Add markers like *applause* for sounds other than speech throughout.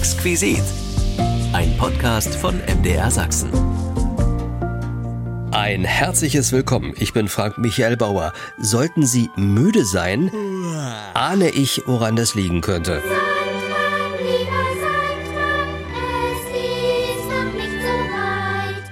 Exquisit. Ein Podcast von MDR Sachsen. Ein herzliches Willkommen. Ich bin Frank Michael Bauer. Sollten Sie müde sein, ahne ich, woran das liegen könnte.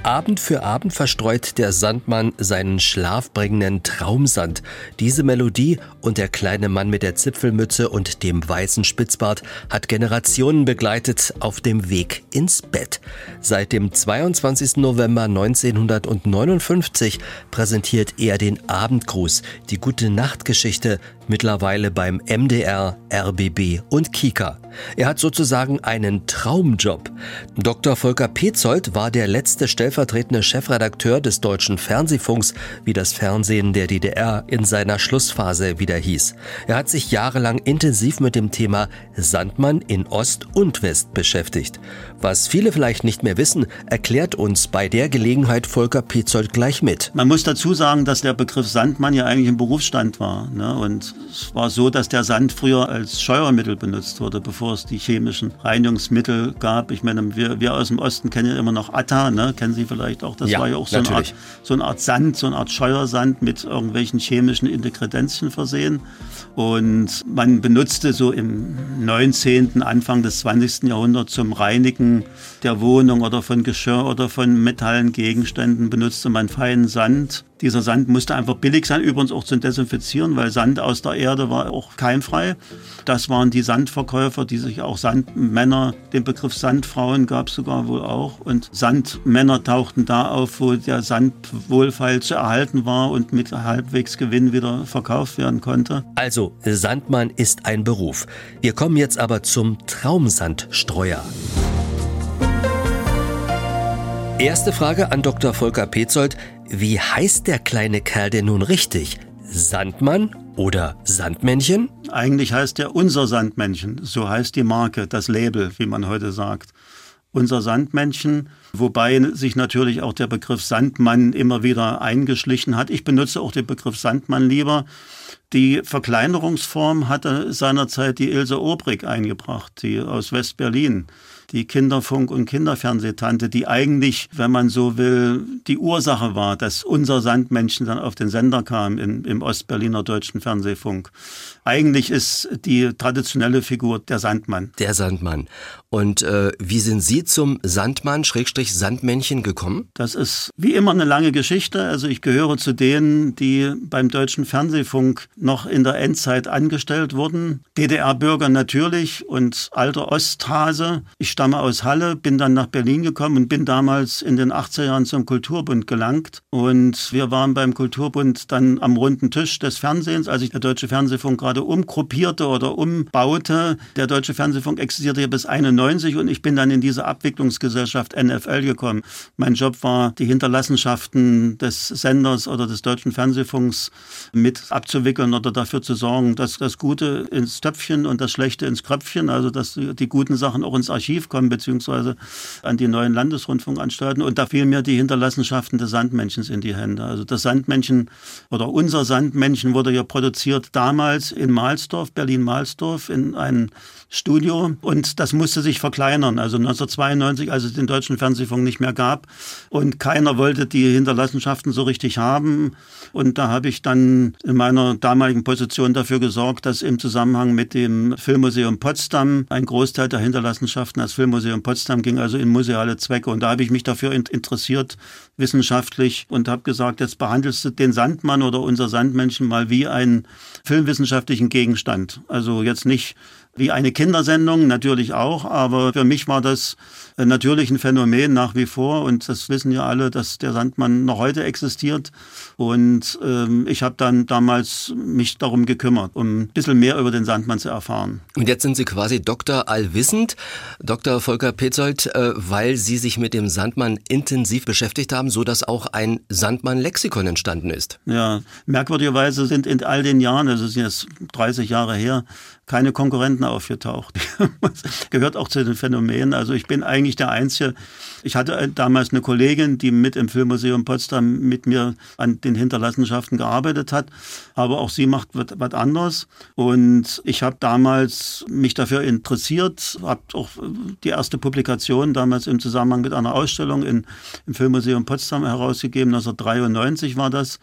Abend für Abend verstreut der Sandmann seinen schlafbringenden Traumsand. Diese Melodie und der kleine Mann mit der Zipfelmütze und dem weißen Spitzbart hat Generationen begleitet auf dem Weg ins Bett. Seit dem 22. November 1959 präsentiert er den Abendgruß, die gute Nachtgeschichte, mittlerweile beim MDR, RBB und Kika. Er hat sozusagen einen Traumjob. Dr. Volker Petzold war der letzte stellvertretende Chefredakteur des deutschen Fernsehfunks, wie das Fernsehen der DDR in seiner Schlussphase wieder hieß. Er hat sich jahrelang intensiv mit dem Thema Sandmann in Ost und West beschäftigt. Was viele vielleicht nicht mehr wissen, erklärt uns bei der Gelegenheit Volker Petzold gleich mit. Man muss dazu sagen, dass der Begriff Sandmann ja eigentlich ein Berufsstand war. Ne? Und es war so, dass der Sand früher als Scheuermittel benutzt wurde, bevor es die chemischen Reinigungsmittel gab. Ich meine, wir, wir aus dem Osten kennen ja immer noch Atta, ne? kennen Sie vielleicht auch. Das ja, war ja auch so eine, Art, so eine Art Sand, so eine Art Scheuersand mit irgendwelchen chemischen Integredenzien versehen. Und man benutzte so im 19., Anfang des 20. Jahrhunderts zum Reinigen der Wohnung oder von Geschirr oder von metallen Gegenständen benutzte man feinen Sand dieser Sand musste einfach billig sein, übrigens auch zum Desinfizieren, weil Sand aus der Erde war auch keimfrei. Das waren die Sandverkäufer, die sich auch Sandmänner, den Begriff Sandfrauen gab es sogar wohl auch. Und Sandmänner tauchten da auf, wo der Sand wohlfeil zu erhalten war und mit halbwegs Gewinn wieder verkauft werden konnte. Also, Sandmann ist ein Beruf. Wir kommen jetzt aber zum Traumsandstreuer. Erste Frage an Dr. Volker Petzold. Wie heißt der kleine Kerl denn nun richtig? Sandmann oder Sandmännchen? Eigentlich heißt er unser Sandmännchen. So heißt die Marke, das Label, wie man heute sagt. Unser Sandmännchen, wobei sich natürlich auch der Begriff Sandmann immer wieder eingeschlichen hat. Ich benutze auch den Begriff Sandmann lieber. Die Verkleinerungsform hatte seinerzeit die Ilse Obrig eingebracht, die aus West-Berlin die Kinderfunk- und Kinderfernsehtante, die eigentlich, wenn man so will, die Ursache war, dass unser Sandmännchen dann auf den Sender kam im, im Ostberliner Deutschen Fernsehfunk. Eigentlich ist die traditionelle Figur der Sandmann. Der Sandmann. Und äh, wie sind Sie zum Sandmann, Schrägstrich Sandmännchen gekommen? Das ist wie immer eine lange Geschichte. Also ich gehöre zu denen, die beim Deutschen Fernsehfunk noch in der Endzeit angestellt wurden. DDR-Bürger natürlich und alter Osthase. Ich stamme aus Halle, bin dann nach Berlin gekommen und bin damals in den 80er Jahren zum Kulturbund gelangt. Und wir waren beim Kulturbund dann am runden Tisch des Fernsehens, als sich der Deutsche Fernsehfunk gerade umgruppierte oder umbaute. Der Deutsche Fernsehfunk existierte ja bis 91 und ich bin dann in diese Abwicklungsgesellschaft NFL gekommen. Mein Job war, die Hinterlassenschaften des Senders oder des Deutschen Fernsehfunks mit abzuwickeln oder dafür zu sorgen, dass das Gute ins Töpfchen und das Schlechte ins Kröpfchen, also dass die guten Sachen auch ins Archiv kommen, beziehungsweise an die neuen Landesrundfunkanstalten. Und da fielen mir die Hinterlassenschaften des Sandmännchens in die Hände. Also das Sandmännchen oder unser Sandmännchen wurde ja produziert damals in Mahlsdorf, Berlin-Mahlsdorf, in einem Studio und das musste sich verkleinern. Also 1992, als es den deutschen Fernsehfunk nicht mehr gab und keiner wollte die Hinterlassenschaften so richtig haben. Und da habe ich dann in meiner damaligen Position dafür gesorgt, dass im Zusammenhang mit dem Filmmuseum Potsdam ein Großteil der Hinterlassenschaften als Filmmuseum Potsdam ging, also in museale Zwecke. Und da habe ich mich dafür interessiert, wissenschaftlich, und habe gesagt, jetzt behandelst du den Sandmann oder unser Sandmännchen mal wie einen filmwissenschaftlichen Gegenstand. Also jetzt nicht wie eine Kindersendung natürlich auch, aber für mich war das natürlich ein Phänomen nach wie vor und das wissen ja alle, dass der Sandmann noch heute existiert und ähm, ich habe dann damals mich darum gekümmert, um ein bisschen mehr über den Sandmann zu erfahren. Und jetzt sind Sie quasi Doktor allwissend, Dr. Volker Petzold, äh, weil Sie sich mit dem Sandmann intensiv beschäftigt haben, so dass auch ein Sandmann-Lexikon entstanden ist. Ja, merkwürdigerweise sind in all den Jahren, also sind jetzt 30 Jahre her, keine Konkurrenten aufgetaucht. *laughs* gehört auch zu den Phänomenen. Also ich bin eigentlich der Einzige. Ich hatte äh, damals eine Kollegin, die mit im Filmmuseum Potsdam mit mir an den Hinterlassenschaften gearbeitet hat. Aber auch sie macht was anderes. Und ich habe damals mich dafür interessiert, habe auch die erste Publikation damals im Zusammenhang mit einer Ausstellung in, im Filmmuseum Potsdam herausgegeben. 1993 war das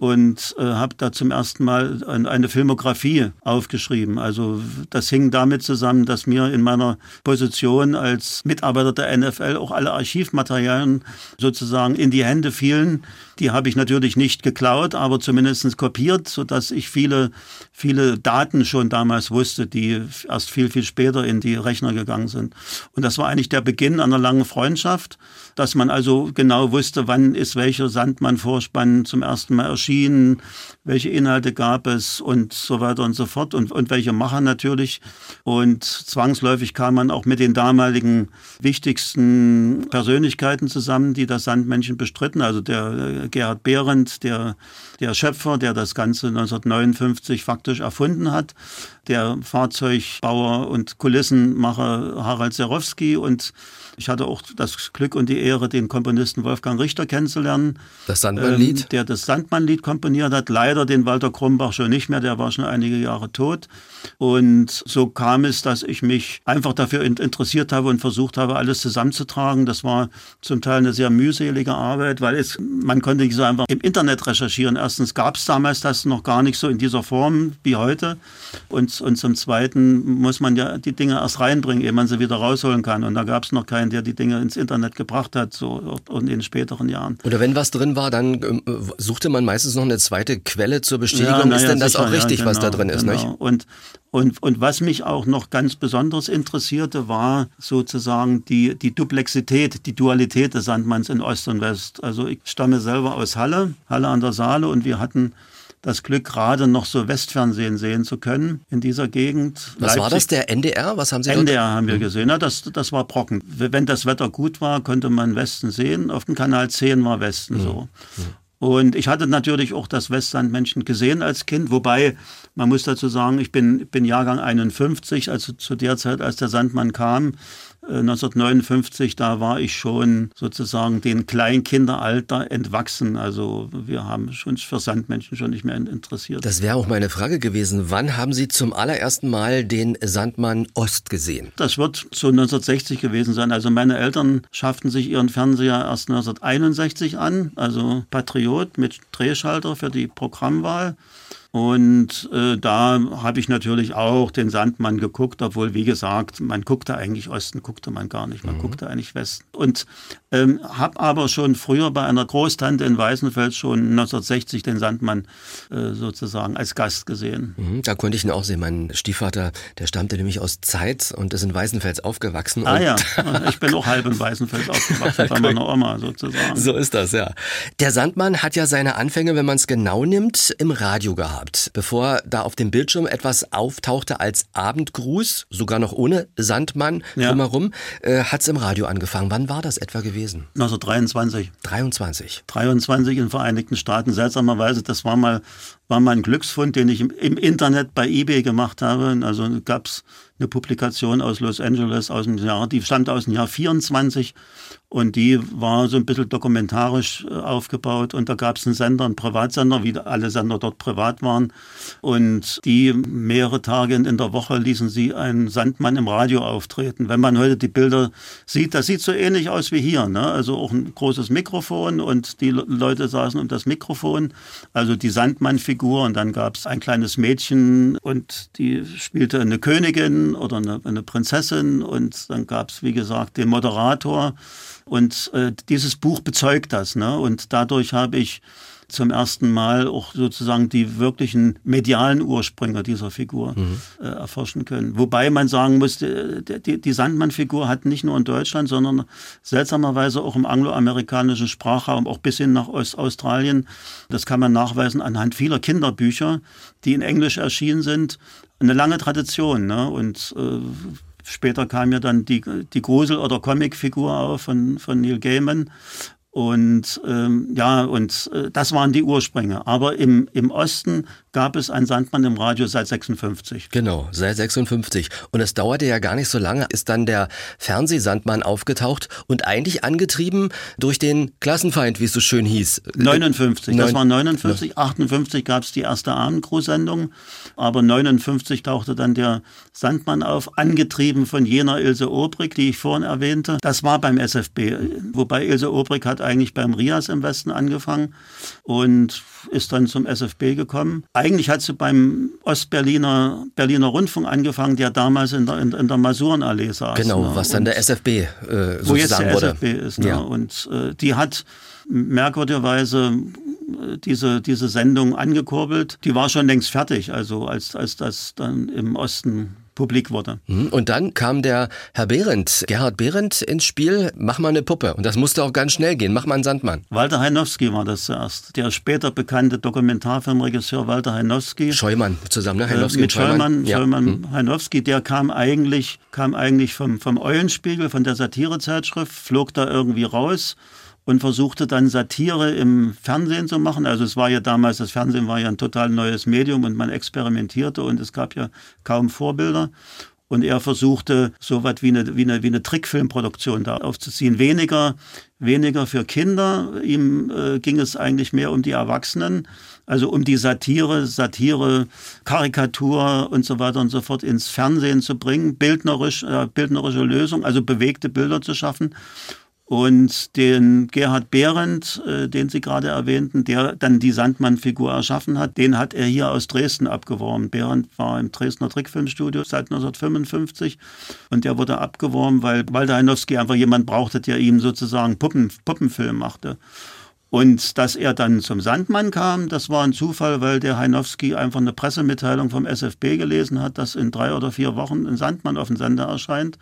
und äh, habe da zum ersten Mal eine Filmografie aufgeschrieben. Also das hing damit zusammen, dass mir in meiner Position als Mitarbeiter der NFL auch alle Archivmaterialien sozusagen in die Hände fielen. Die habe ich natürlich nicht geklaut, aber zumindest kopiert, sodass ich viele, viele Daten schon damals wusste, die erst viel, viel später in die Rechner gegangen sind. Und das war eigentlich der Beginn einer langen Freundschaft, dass man also genau wusste, wann ist welcher Sandmann-Vorspann zum ersten Mal erschienen welche Inhalte gab es und so weiter und so fort und, und welche Macher natürlich. Und zwangsläufig kam man auch mit den damaligen wichtigsten Persönlichkeiten zusammen, die das Sandmännchen bestritten. Also der äh, Gerhard Behrendt, der, der Schöpfer, der das Ganze 1959 faktisch erfunden hat, der Fahrzeugbauer und Kulissenmacher Harald Serowski und ich hatte auch das Glück und die Ehre, den Komponisten Wolfgang Richter kennenzulernen. Das Sandmann-Lied? Ähm, der das Sandmann-Lied komponiert hat. Leider den Walter Krumbach schon nicht mehr, der war schon einige Jahre tot. Und so kam es, dass ich mich einfach dafür interessiert habe und versucht habe, alles zusammenzutragen. Das war zum Teil eine sehr mühselige Arbeit, weil es, man konnte nicht so einfach im Internet recherchieren. Erstens gab es damals das noch gar nicht so in dieser Form wie heute. Und, und zum Zweiten muss man ja die Dinge erst reinbringen, ehe man sie wieder rausholen kann. Und da gab es noch der die Dinge ins Internet gebracht hat, so in den späteren Jahren. Oder wenn was drin war, dann äh, suchte man meistens noch eine zweite Quelle zur Bestätigung. Ja, ist denn das sicher, auch richtig, genau, was da genau, drin ist? Genau. Nicht? Und, und, und was mich auch noch ganz besonders interessierte, war sozusagen die, die Duplexität, die Dualität des Sandmanns in Ost und West. Also ich stamme selber aus Halle, Halle an der Saale und wir hatten das Glück, gerade noch so Westfernsehen sehen zu können in dieser Gegend. Was Leipzig, war das, der NDR? Was haben Sie NDR dort? haben wir mhm. gesehen. Ja, das, das war Brocken. Wenn das Wetter gut war, konnte man Westen sehen. Auf dem Kanal 10 war Westen mhm. so. Mhm. Und ich hatte natürlich auch das Westlandmännchen gesehen als Kind, wobei man muss dazu sagen, ich bin, bin Jahrgang 51, also zu der Zeit, als der Sandmann kam, 1959, da war ich schon sozusagen den Kleinkinderalter entwachsen. Also wir haben uns für Sandmenschen schon nicht mehr interessiert. Das wäre auch meine Frage gewesen. Wann haben Sie zum allerersten Mal den Sandmann Ost gesehen? Das wird so 1960 gewesen sein. Also meine Eltern schafften sich ihren Fernseher erst 1961 an, also Patriot mit Drehschalter für die Programmwahl. Und äh, da habe ich natürlich auch den Sandmann geguckt, obwohl, wie gesagt, man guckte eigentlich Osten, guckte man gar nicht, man mhm. guckte eigentlich Westen. Und ähm, habe aber schon früher bei einer Großtante in Weißenfels schon 1960 den Sandmann äh, sozusagen als Gast gesehen. Mhm, da konnte ich ihn auch sehen. Mein Stiefvater, der stammte nämlich aus Zeitz und ist in Weißenfels aufgewachsen. Ah ja, *laughs* ich bin auch halb in Weißenfels aufgewachsen, bei *laughs* meiner Oma sozusagen. So ist das, ja. Der Sandmann hat ja seine Anfänge, wenn man es genau nimmt, im Radio gehabt gehabt, bevor da auf dem Bildschirm etwas auftauchte als Abendgruß, sogar noch ohne Sandmann ja. drumherum, äh, hat es im Radio angefangen. Wann war das etwa gewesen? 1923. 23. 23 in den Vereinigten Staaten. Seltsamerweise, das war mal, war mal ein Glücksfund, den ich im, im Internet bei eBay gemacht habe. Also gab es eine Publikation aus Los Angeles aus dem Jahr, die stammt aus dem Jahr 24 und die war so ein bisschen dokumentarisch äh, aufgebaut. Und da gab es einen Sender, einen Privatsender, wie alle Sender dort privat waren. Und die mehrere Tage in der Woche ließen sie einen Sandmann im Radio auftreten. Wenn man heute die Bilder sieht, das sieht so ähnlich aus wie hier. Ne? Also auch ein großes Mikrofon und die Leute saßen um das Mikrofon. Also die Sandmann-Figur. Und dann gab es ein kleines Mädchen und die spielte eine Königin oder eine, eine Prinzessin. Und dann gab es, wie gesagt, den Moderator. Und äh, dieses Buch bezeugt das. Ne? Und dadurch habe ich zum ersten Mal auch sozusagen die wirklichen medialen Ursprünge dieser Figur mhm. äh, erforschen können. Wobei man sagen muss, die, die, die Sandmann-Figur hat nicht nur in Deutschland, sondern seltsamerweise auch im angloamerikanischen Sprachraum, auch bis hin nach Ostaustralien, das kann man nachweisen anhand vieler Kinderbücher, die in Englisch erschienen sind, eine lange Tradition. Ne? Und äh, Später kam ja dann die, die Grusel- oder Comicfigur auf von, von Neil Gaiman. Und ähm, ja, und äh, das waren die Ursprünge. Aber im, im Osten gab es einen Sandmann im Radio seit 56. Genau, seit 56. Und es dauerte ja gar nicht so lange, ist dann der Fernsehsandmann aufgetaucht und eigentlich angetrieben durch den Klassenfeind, wie es so schön hieß. 59, das war 59. 58 gab es die erste Abendcrew-Sendung, aber 59 tauchte dann der Sandmann auf, angetrieben von jener Ilse Obrig, die ich vorhin erwähnte. Das war beim SFB, wobei Ilse Obrig hat eigentlich beim Rias im Westen angefangen und ist dann zum SFB gekommen. Eigentlich hat sie beim Ostberliner Berliner Rundfunk angefangen, der damals in der, in, in der Masurenallee saß. Genau, ne? was dann und der SFB äh, sozusagen wo jetzt der wurde. SFB ist. Ne? Ja. Und äh, die hat merkwürdigerweise äh, diese, diese Sendung angekurbelt. Die war schon längst fertig, also als, als das dann im Osten publik wurde. Mhm. Und dann kam der Herr Behrendt, Gerhard Behrendt ins Spiel, mach mal eine Puppe. Und das musste auch ganz schnell gehen, mach mal einen Sandmann. Walter Heinowski war das zuerst. Der später bekannte Dokumentarfilmregisseur Walter Heinowski. Scheumann zusammen, ne? Äh, Heinowski mit und Scheumann. Scheumann, Ja. Scheumann Mhm. Heinowski, der kam eigentlich, kam eigentlich vom, vom Eulenspiegel, von der Satirezeitschrift, flog da irgendwie raus und versuchte dann Satire im Fernsehen zu machen. Also es war ja damals, das Fernsehen war ja ein total neues Medium und man experimentierte und es gab ja kaum Vorbilder. Und er versuchte so was wie eine, wie eine, wie eine Trickfilmproduktion da aufzuziehen. Weniger, weniger für Kinder. Ihm äh, ging es eigentlich mehr um die Erwachsenen. Also um die Satire, Satire, Karikatur und so weiter und so fort ins Fernsehen zu bringen. Bildnerisch, äh, bildnerische Lösung, also bewegte Bilder zu schaffen. Und den Gerhard Behrendt, äh, den Sie gerade erwähnten, der dann die Sandmann-Figur erschaffen hat, den hat er hier aus Dresden abgeworben. Behrendt war im Dresdner Trickfilmstudio seit 1955 und der wurde abgeworben, weil Walter Heinowski einfach jemand brauchte, der ihm sozusagen Puppen, Puppenfilm machte. Und dass er dann zum Sandmann kam, das war ein Zufall, weil der Heinowski einfach eine Pressemitteilung vom SFB gelesen hat, dass in drei oder vier Wochen ein Sandmann auf dem Sender erscheint.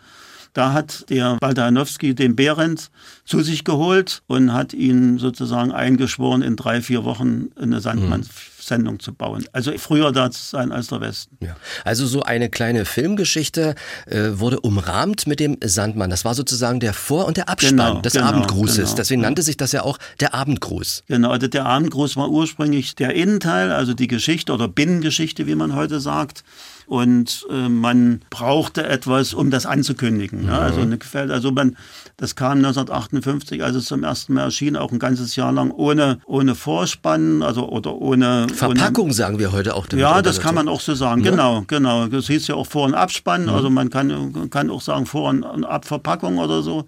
Da hat der Walter Hanowski den Behrendt zu sich geholt und hat ihn sozusagen eingeschworen, in drei, vier Wochen eine Sandmann-Sendung zu bauen. Also früher da zu sein als der Westen. Ja. Also so eine kleine Filmgeschichte äh, wurde umrahmt mit dem Sandmann. Das war sozusagen der Vor- und der Abspann Genau, des genau, Abendgrußes. genau. Deswegen nannte sich das ja auch der Abendgruß. Genau, also der Abendgruß war ursprünglich der Innenteil, also die Geschichte oder Binnengeschichte, wie man heute sagt. Und äh, man brauchte etwas, um das anzukündigen. Ja, also, eine, Quelle- also man, das kam 1958, als es zum ersten Mal erschien, auch ein ganzes Jahr lang ohne, ohne Vorspann, also oder ohne ohne, Verpackung sagen wir heute auch. Ja, das kann man auch so sagen. Ja. Genau, genau. Das hieß ja auch Vor- und Abspann. Also man kann, kann auch sagen Vor- und Abverpackung oder so.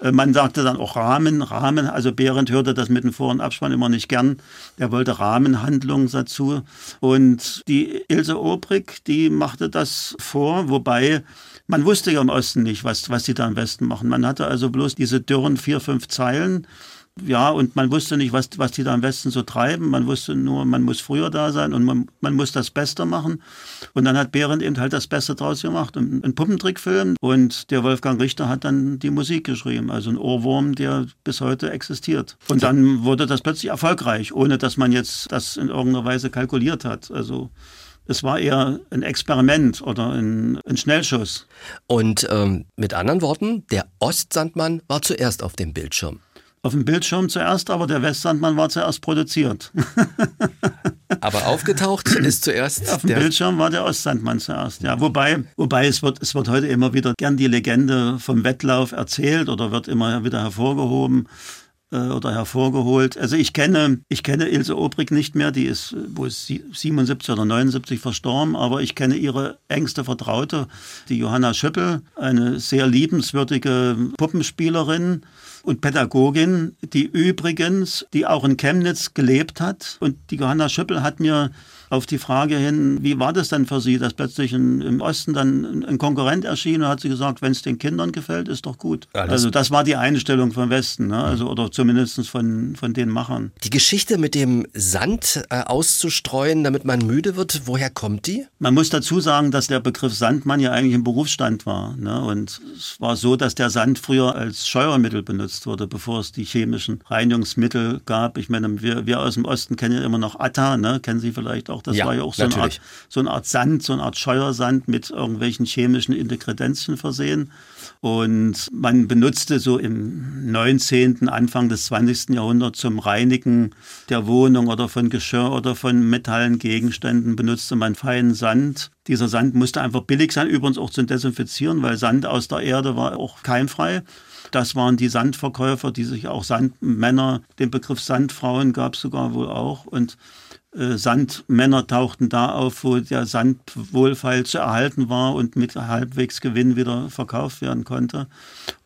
Äh, Man sagte dann auch Rahmen, Rahmen. Also Behrendt hörte das mit dem Vor- und Abspann immer nicht gern. Er wollte Rahmenhandlungen dazu. Und die Ilse Obrig, die machte das vor, wobei man wusste ja im Osten nicht, was, was die da im Westen machen. Man hatte also bloß diese dürren vier, fünf Zeilen. Ja, und man wusste nicht, was, was die da im Westen so treiben. Man wusste nur, man muss früher da sein und man, man muss das Beste machen. Und dann hat Behrendt eben halt das Beste draus gemacht. Ein, Puppentrickfilm. Und der Wolfgang Richter hat dann die Musik geschrieben. Also ein Ohrwurm, der bis heute existiert. Und dann wurde das plötzlich erfolgreich, ohne dass man jetzt das in irgendeiner Weise kalkuliert hat. Also es war eher ein Experiment oder ein, ein Schnellschuss. Und ähm, mit anderen Worten, der Ostsandmann war zuerst auf dem Bildschirm. Auf dem Bildschirm zuerst, aber der Westsandmann war zuerst produziert. *laughs* Aber aufgetaucht ist zuerst Auf dem der Bildschirm war der Ostsandmann zuerst. Ja, wobei, wobei es wird, es wird heute immer wieder gern die Legende vom Wettlauf erzählt oder wird immer wieder hervorgehoben oder hervorgeholt. Also ich kenne, ich kenne Ilse Obrig nicht mehr, die ist äh, wohl sie- 77 oder 79 verstorben, aber ich kenne ihre engste Vertraute, die Johanna Schöppel, eine sehr liebenswürdige Puppenspielerin und Pädagogin, die übrigens, die auch in Chemnitz gelebt hat. Und die Johanna Schöppel hat mir auf die Frage hin, wie war das denn für Sie, dass plötzlich in, im Osten dann ein Konkurrent erschien und hat sie gesagt, wenn es den Kindern gefällt, ist doch gut. Das- also das war die Einstellung vom Westen, ne? also, oder zumindest von, von den Machern. Die Geschichte mit dem Sand äh, auszustreuen, damit man müde wird, woher kommt die? Man muss dazu sagen, dass der Begriff Sandmann ja eigentlich ein Berufsstand war. Ne? Und es war so, dass der Sand früher als Scheuermittel benutzt wurde, bevor es die chemischen Reinigungsmittel gab. Ich meine, wir, wir aus dem Osten kennen ja immer noch Atta, ne? kennen Sie vielleicht auch. Auch. Das ja, war ja auch so eine, Art, so eine Art Sand, so eine Art Scheuersand mit irgendwelchen chemischen Integredenzien versehen. Und man benutzte so im 19., Anfang des 20. Jahrhunderts zum Reinigen der Wohnung oder von Geschirr oder von metallen Gegenständen benutzte man feinen Sand. Dieser Sand musste einfach billig sein, übrigens auch zum Desinfizieren, weil Sand aus der Erde war auch keimfrei. Das waren die Sandverkäufer, die sich auch Sandmänner, den Begriff Sandfrauen gab es sogar wohl auch. Und Sandmänner tauchten da auf, wo der Sand wohlfeil zu erhalten war und mit halbwegs Gewinn wieder verkauft werden konnte.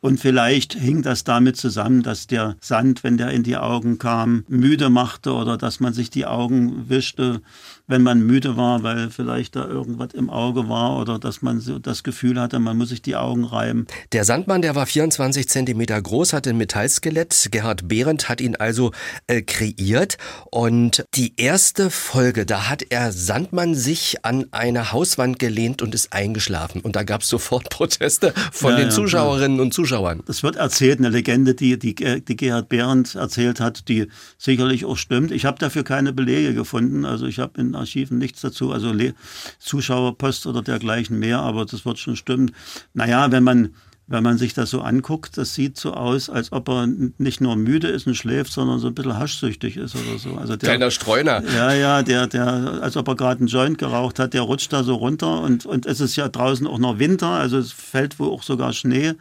Und vielleicht hing das damit zusammen, dass der Sand, wenn der in die Augen kam, müde machte oder dass man sich die Augen wischte, wenn man müde war, weil vielleicht da irgendwas im Auge war oder dass man so das Gefühl hatte, man muss sich die Augen reiben. Der Sandmann, der war 24 Zentimeter groß, hatte ein Metallskelett. Gerhard Behrendt hat ihn also äh, kreiert. Und die erste Folge, da hat er Sandmann sich an eine Hauswand gelehnt und ist eingeschlafen. Und da gab es sofort *laughs* Proteste von ja, den ja, Zuschauerinnen ja. und Zuschauern. Es wird erzählt, eine Legende, die, die, die Gerhard Behrendt erzählt hat, die sicherlich auch stimmt. Ich habe dafür keine Belege gefunden. Also ich habe in Archiven nichts dazu, also Le Zuschauerpost oder dergleichen mehr, aber das wird schon stimmen. Naja, wenn man wenn man sich das so anguckt, das sieht so aus, als ob er nicht nur müde ist und schläft, sondern so ein bisschen haschsüchtig ist oder so. Also der, Kleiner Streuner. Ja, ja, der, der, als ob er gerade einen Joint geraucht hat, der rutscht da so runter und, und es ist ja draußen auch noch Winter, also es fällt wohl auch sogar Schnee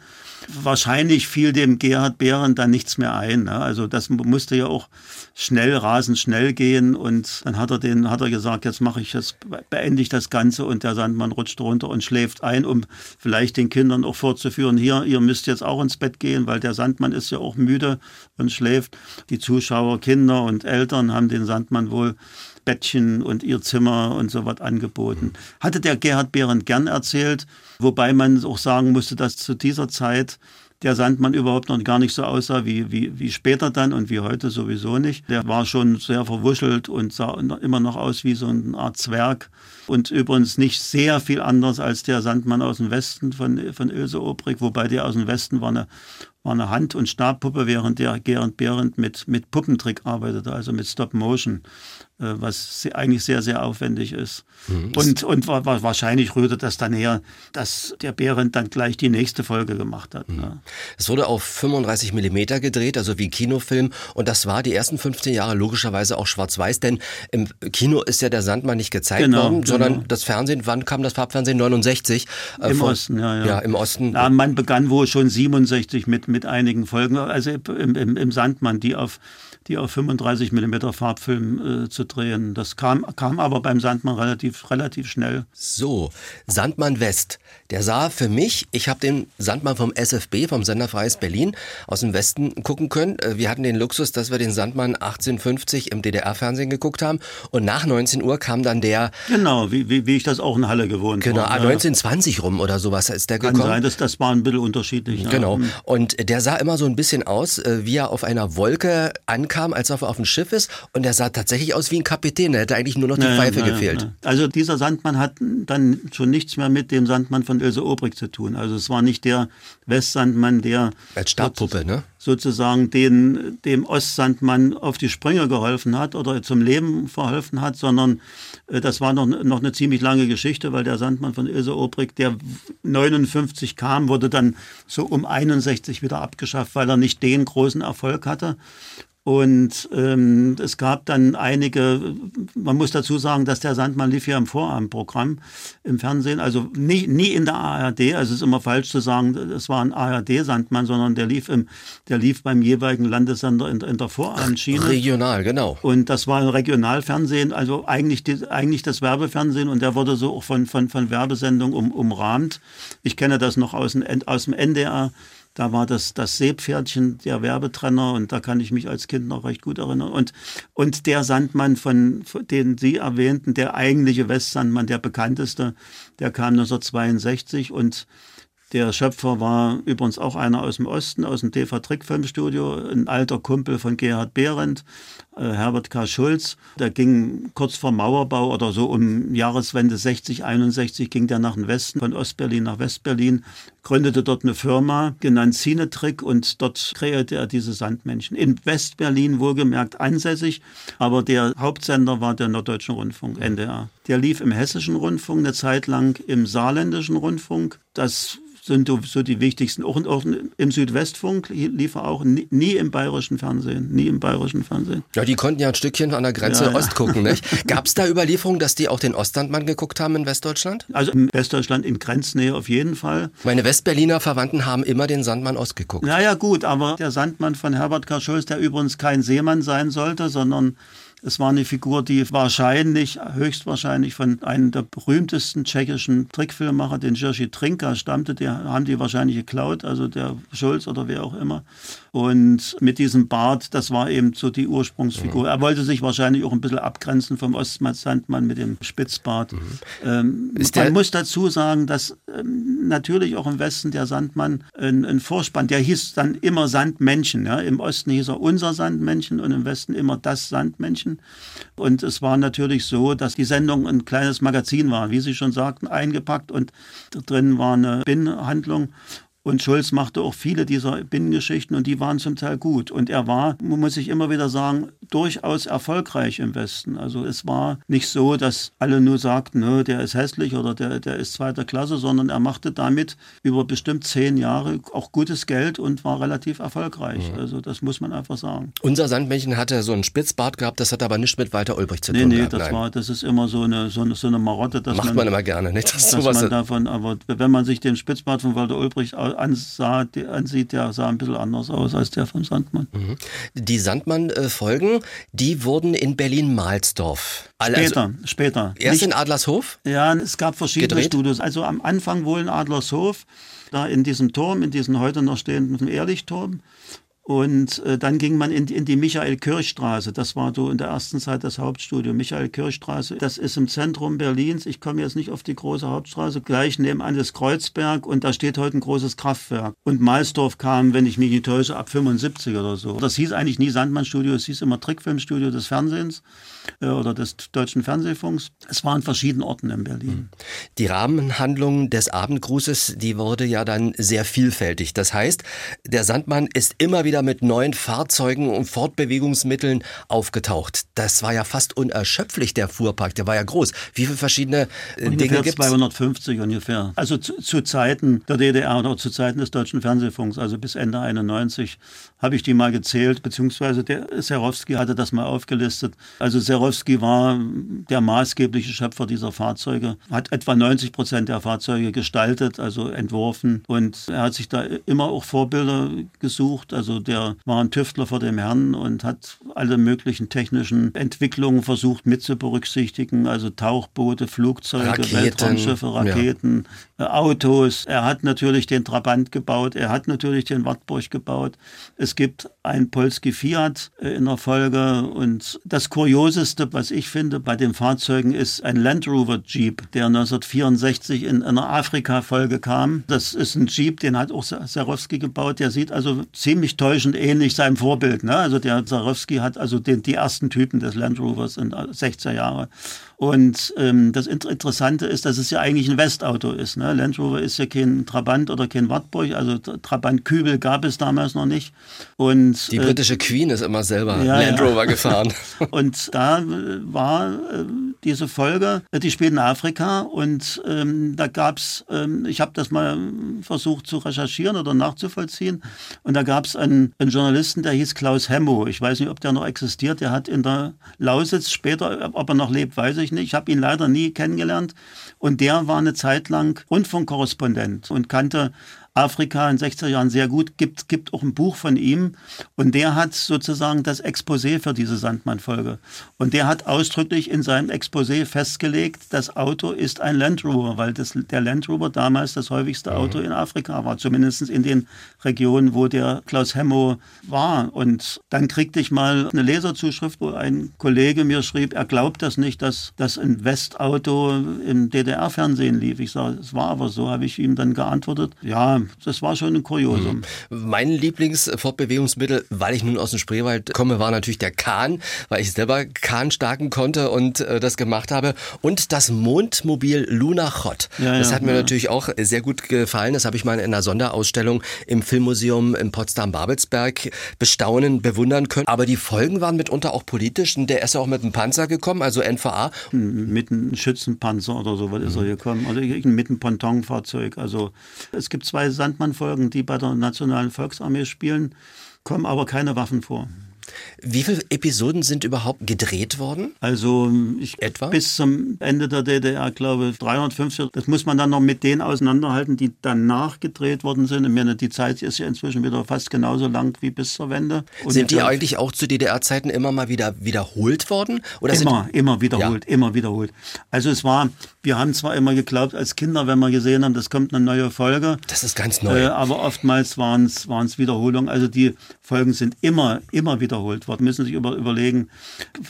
wahrscheinlich fiel dem Gerhard Behren dann nichts mehr ein. Ne? Also das musste ja auch schnell, rasend schnell gehen und dann hat er den, hat er gesagt, jetzt mache ich das, beende ich das Ganze und der Sandmann rutscht runter und schläft ein, um vielleicht den Kindern auch vorzuführen, hier, ihr müsst jetzt auch ins Bett gehen, weil der Sandmann ist ja auch müde und schläft. Die Zuschauer, Kinder und Eltern haben den Sandmann wohl Bettchen und ihr Zimmer und so was angeboten. Hatte der Gerhard Behrendt gern erzählt, wobei man auch sagen musste, dass zu dieser Zeit der Sandmann überhaupt noch gar nicht so aussah wie, wie, wie später dann und wie heute sowieso nicht. Der war schon sehr verwuschelt und sah immer noch aus wie so eine Art Zwerg und übrigens nicht sehr viel anders als der Sandmann aus dem Westen von, von Ilse Obrig, wobei der aus dem Westen war eine, war eine Hand- und Stabpuppe, während der Gerhard Behrendt mit, mit Puppentrick arbeitete, also mit Stop Motion. Äh, was eigentlich sehr, sehr aufwendig ist. Mhm. Und, und wahrscheinlich rührte das dann her, dass der Behrendt dann gleich die nächste Folge gemacht hat. Mhm. Ne? Es wurde auf 35 Millimeter gedreht, also wie Kinofilm. Und das war die ersten 15 Jahre logischerweise auch schwarz-weiß, denn im Kino ist ja der Sandmann nicht gezeigt genau, worden, sondern genau. das Fernsehen, wann kam das Farbfernsehen? 69? Äh, Im von, Osten, ja, ja. Ja, im Osten. Ja, man begann wohl schon 67 mit, mit einigen Folgen, also im, im, im Sandmann, die auf die auf 35 mm Farbfilm äh, zu drehen. Das kam, kam aber beim Sandmann relativ, relativ schnell. So, Sandmann West. Der sah für mich, ich habe den Sandmann vom SFB, vom Sender Freies Berlin, aus dem Westen gucken können. Äh, wir hatten den Luxus, dass wir den Sandmann 1850 im DDR-Fernsehen geguckt haben. Und nach 19 Uhr kam dann der. Genau, wie, wie, wie ich das auch in Halle gewohnt genau, war. Genau, 1920 rum oder sowas ist der Kann gekommen. Kann sein, das, das war ein bisschen unterschiedlich. Genau. Ja. Und der sah immer so ein bisschen aus, äh, wie er auf einer Wolke ankam kam, als ob er auf dem Schiff ist und er sah tatsächlich aus wie ein Kapitän. Er hätte eigentlich nur noch die naja, Pfeife naja, gefehlt. Naja. Also dieser Sandmann hat dann schon nichts mehr mit dem Sandmann von Ilse Obrig zu tun. Also es war nicht der Westsandmann, der als Stabpuppe, ne? sozusagen den, dem Ostsandmann auf die Sprünge geholfen hat oder zum Leben verholfen hat, sondern äh, das war noch, noch eine ziemlich lange Geschichte, weil der Sandmann von Ilse Obrig, der 59 kam, wurde dann so um 61 wieder abgeschafft, weil er nicht den großen Erfolg hatte. Und ähm, es gab dann einige, man muss dazu sagen, dass der Sandmann lief ja im Vorabendprogramm im Fernsehen, also nie, nie in der ARD, also es ist immer falsch zu sagen, es war ein ARD-Sandmann, sondern der lief, im, der lief beim jeweiligen Landessender in, in der Vorabendschiene. Regional, genau. Und das war ein Regionalfernsehen, also eigentlich, die, eigentlich das Werbefernsehen und der wurde so auch von, von, von Werbesendungen um, umrahmt. Ich kenne das noch aus dem, aus dem NDR da war das, das Seepferdchen der Werbetrenner und da kann ich mich als Kind noch recht gut erinnern. Und, und der Sandmann, von, von den Sie erwähnten, der eigentliche Westsandmann, der bekannteste, der kam 1962 und Der Schöpfer war übrigens auch einer aus dem Osten, aus dem DEFA Trickfilmstudio, ein alter Kumpel von Gerhard Behrendt, äh, Herbert K. Schulz. Der ging kurz vor Mauerbau oder so um Jahreswende 60, 61 ging der nach dem Westen, von Ostberlin nach Westberlin, gründete dort eine Firma, genannt Cinetrick und dort kreierte er diese Sandmännchen. In Westberlin wohlgemerkt ansässig, aber der Hauptsender war der Norddeutsche Rundfunk, NDR. Der lief im Hessischen Rundfunk eine Zeit lang, im Saarländischen Rundfunk. Das sind so die wichtigsten. Auch, auch im Südwestfunk lief er auch nie, nie, im bayerischen Fernsehen. Nie im bayerischen Fernsehen. Ja, die konnten ja ein Stückchen an der Grenze ja, Ost gucken, nicht? *laughs* Gab es da Überlieferungen, dass die auch den Ostlandmann geguckt haben in Westdeutschland? Also in Westdeutschland in Grenznähe auf jeden Fall. Meine Westberliner Verwandten haben immer den Sandmann Ost geguckt. Naja, gut, aber der Sandmann von Herbert K. Schulz, der übrigens kein Seemann sein sollte, sondern es war eine Figur, die wahrscheinlich, höchstwahrscheinlich von einem der berühmtesten tschechischen Trickfilmmacher, den Jerzy Trinka, stammte. Der haben die wahrscheinlich geklaut, also der Schulz oder wer auch immer. Und mit diesem Bart, das war eben so die Ursprungsfigur. Mhm. Er wollte sich wahrscheinlich auch ein bisschen abgrenzen vom Ostmann-Sandmann mit dem Spitzbart. Mhm. Ähm, man muss dazu sagen, dass ähm, natürlich auch im Westen der Sandmann ein, ein, Vorspann, der hieß dann immer Sandmännchen. Ja? Im Osten hieß er unser Sandmännchen und im Westen immer das Sandmännchen. Und es war natürlich so, dass die Sendung ein kleines Magazin war, wie Sie schon sagten, eingepackt und drin war eine Binnenhandlung und Schulz machte auch viele dieser Binnengeschichten und die waren zum Teil gut. Und er war, muss ich immer wieder sagen, durchaus erfolgreich im Westen. Also es war nicht so, dass alle nur sagten, no, der ist hässlich oder der, der ist zweiter Klasse, sondern er machte damit über bestimmt zehn Jahre auch gutes Geld und war relativ erfolgreich. Mhm. Also das muss man einfach sagen. Unser Sandmännchen hatte so einen Spitzbart gehabt, das hat aber nicht mit Walter Ulbricht zu tun. Nee, nee, gehabt, das nein. war, das ist immer so eine, so eine, so eine Marotte. Macht man, man, immer gerne, nicht? Das dass man davon, aber wenn man sich den Spitzbart von Walter Ulbricht ansah, ansieht, der sah ein bisschen anders aus als der vom Sandmann. Mhm. Die Sandmann-Folgen, die wurden in Berlin-Mahlsdorf. Später, also, später. Erst Nicht, in Adlershof? Ja, es gab verschiedene gedreht? Studios. Also am Anfang wohl in Adlershof, da in diesem Turm, in diesem heute noch stehenden Ehrlichturm. Und äh, dann ging man in, in die Michael-Kirch-Straße. Das war so in der ersten Zeit das Hauptstudio. Michael-Kirch-Straße, das ist im Zentrum Berlins. Ich komme jetzt nicht auf die große Hauptstraße. Gleich nebenan das Kreuzberg und da steht heute ein großes Kraftwerk. Und Malsdorf kam, wenn ich mich nicht täusche, ab 75 oder so. Das hieß eigentlich nie Sandmann-Studio, es hieß immer Trickfilmstudio des Fernsehens oder des Deutschen Fernsehfunks. Es waren verschiedene Orten in Berlin. Die Rahmenhandlung des Abendgrußes, die wurde ja dann sehr vielfältig. Das heißt, der Sandmann ist immer wieder wieder mit neuen Fahrzeugen und Fortbewegungsmitteln aufgetaucht. Das war ja fast unerschöpflich, der Fuhrpark. Der war ja groß. Wie viele verschiedene äh, ungefähr Dinge gibt es? 250 ungefähr. Also zu, zu, Zeiten der DDR oder zu Zeiten des Deutschen Fernsehfunks, also bis Ende 91, habe ich die mal gezählt, beziehungsweise der Serowski hatte das mal aufgelistet. Also Serowski war der maßgebliche Schöpfer dieser Fahrzeuge, hat etwa 90 Prozent der Fahrzeuge gestaltet, also entworfen. Und er hat sich da immer auch Vorbilder gesucht. Also der war ein Tüftler vor dem Herrn und hat alle möglichen technischen Entwicklungen versucht mit zu berücksichtigen. Also Tauchboote, Flugzeuge, Raketen, Weltraumschiffe, Raketen, ja. Äh, Autos. Er hat natürlich den Trabant gebaut. Er hat natürlich den Wartburg gebaut. Es gibt ein Polski Fiat äh, in der Folge. Und das Kurioseste, was ich finde bei den Fahrzeugen, ist ein Land Rover Jeep, der 1964 in einer Afrika-Folge kam. Das ist ein Jeep, den hat auch Sarowski gebaut. Der sieht also ziemlich täuschend ähnlich seinem Vorbild. Ne? Also der Sarowski hat also den, die ersten Typen des Land Rovers in 60er Jahre. Und ähm, das Interessante ist, dass es ja eigentlich ein Westauto ist. Ne? Land Rover ist ja kein Trabant oder kein Wartburg, also Trabant-Kübel gab es damals noch nicht. Und, die äh, britische äh, Queen ist immer selber ja, Land Rover ja. gefahren. *laughs* und da äh, war äh, diese Folge, äh, die spielt in Afrika und ähm, da gab es, ähm, ich habe das mal versucht zu recherchieren oder nachzuvollziehen und da gab es einen, einen Journalisten, der hieß Klaus Hemmo. Ich weiß nicht, ob der noch existiert. Der hat in der Lausitz später, ob er noch lebt, weiß ich ich nicht. Ich habe ihn leider nie kennengelernt. Und der war eine Zeit lang Rundfunkkorrespondent und kannte Afrika in 60er Jahren sehr gut. Gibt, gibt auch ein Buch von ihm und der hat sozusagen das Exposé für diese Sandmann-Folge. Und der hat ausdrücklich in seinem Exposé festgelegt, das Auto ist ein Land Rover, weil das, der Land Rover damals das häufigste Auto mhm. in Afrika war, zumindest in den Regionen, wo der Klaus Hemmo war. Und dann kriegte ich mal eine Leserzuschrift, wo ein Kollege mir schrieb, er glaubt das nicht, dass das ein Westauto im DDR-Fernsehen lief. Ich sage, es war aber so, habe ich ihm dann geantwortet. Ja, das war schon ein Kuriosum. Mhm. Mein Lieblingsfortbewegungsmittel, weil ich nun aus dem Spreewald komme, war natürlich der Kahn, weil ich selber Kahn starten konnte und äh, das gemacht habe. Und das Mondmobil Lunachot. Ja, das hat mir ja. natürlich auch sehr gut gefallen. Das habe ich mal in einer Sonderausstellung im Filmmuseum in Potsdam-Babelsberg bestaunen, bewundern können. Aber die Folgen waren mitunter auch politisch. Und der ist ja auch mit einem Panzer gekommen, also NVA. Mit einem Schützenpanzer oder so was ist er gekommen. Oder mit einem Pontonfahrzeug. Also es gibt zwei Sandmann-Folgen, die bei der Nationalen Volksarmee spielen, kommen aber keine Waffen vor. Wie viele Episoden sind überhaupt gedreht worden? Also ich etwa bis zum Ende der DDR glaube 350. Das muss man dann noch mit denen auseinanderhalten, die danach gedreht worden sind. Ich meine, die Zeit ist ja inzwischen wieder fast genauso lang wie bis zur Wende. Und sind die eigentlich auch zu DDR-Zeiten immer mal wieder wiederholt worden? Oder immer, immer wiederholt, ja. immer wiederholt. Also es war, wir haben zwar immer geglaubt als Kinder, wenn wir gesehen haben, das kommt eine neue Folge. Das ist ganz neu. Äh, aber oftmals waren es Wiederholungen. Also die Folgen sind immer, immer wiederholt worden. Müssen sich über, überlegen,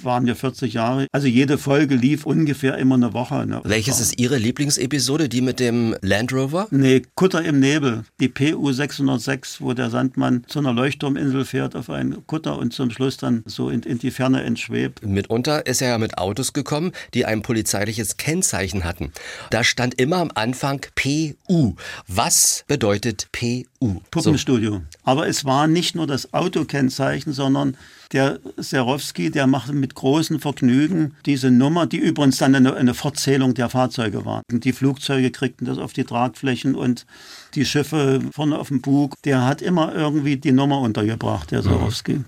waren wir 40 Jahre. Also jede Folge lief ungefähr immer eine Woche. Ne? Welches ist Ihre Lieblingsepisode? Die mit dem Land Rover? Nee, Kutter im Nebel. Die PU 606, wo der Sandmann zu einer Leuchtturminsel fährt auf einen Kutter und zum Schluss dann so in, in die Ferne entschwebt. Mitunter ist er ja mit Autos gekommen, die ein polizeiliches Kennzeichen hatten. Da stand immer am Anfang PU. Was bedeutet PU? Puppenstudio. So. Aber es war nicht nur das Autokennzeichen, sondern der Serowski, der macht mit großem Vergnügen diese Nummer, die übrigens dann eine, eine Fortzählung der Fahrzeuge war. Die Flugzeuge kriegten das auf die Tragflächen und die Schiffe vorne auf dem Bug. Der hat immer irgendwie die Nummer untergebracht, der Serowski. Mhm.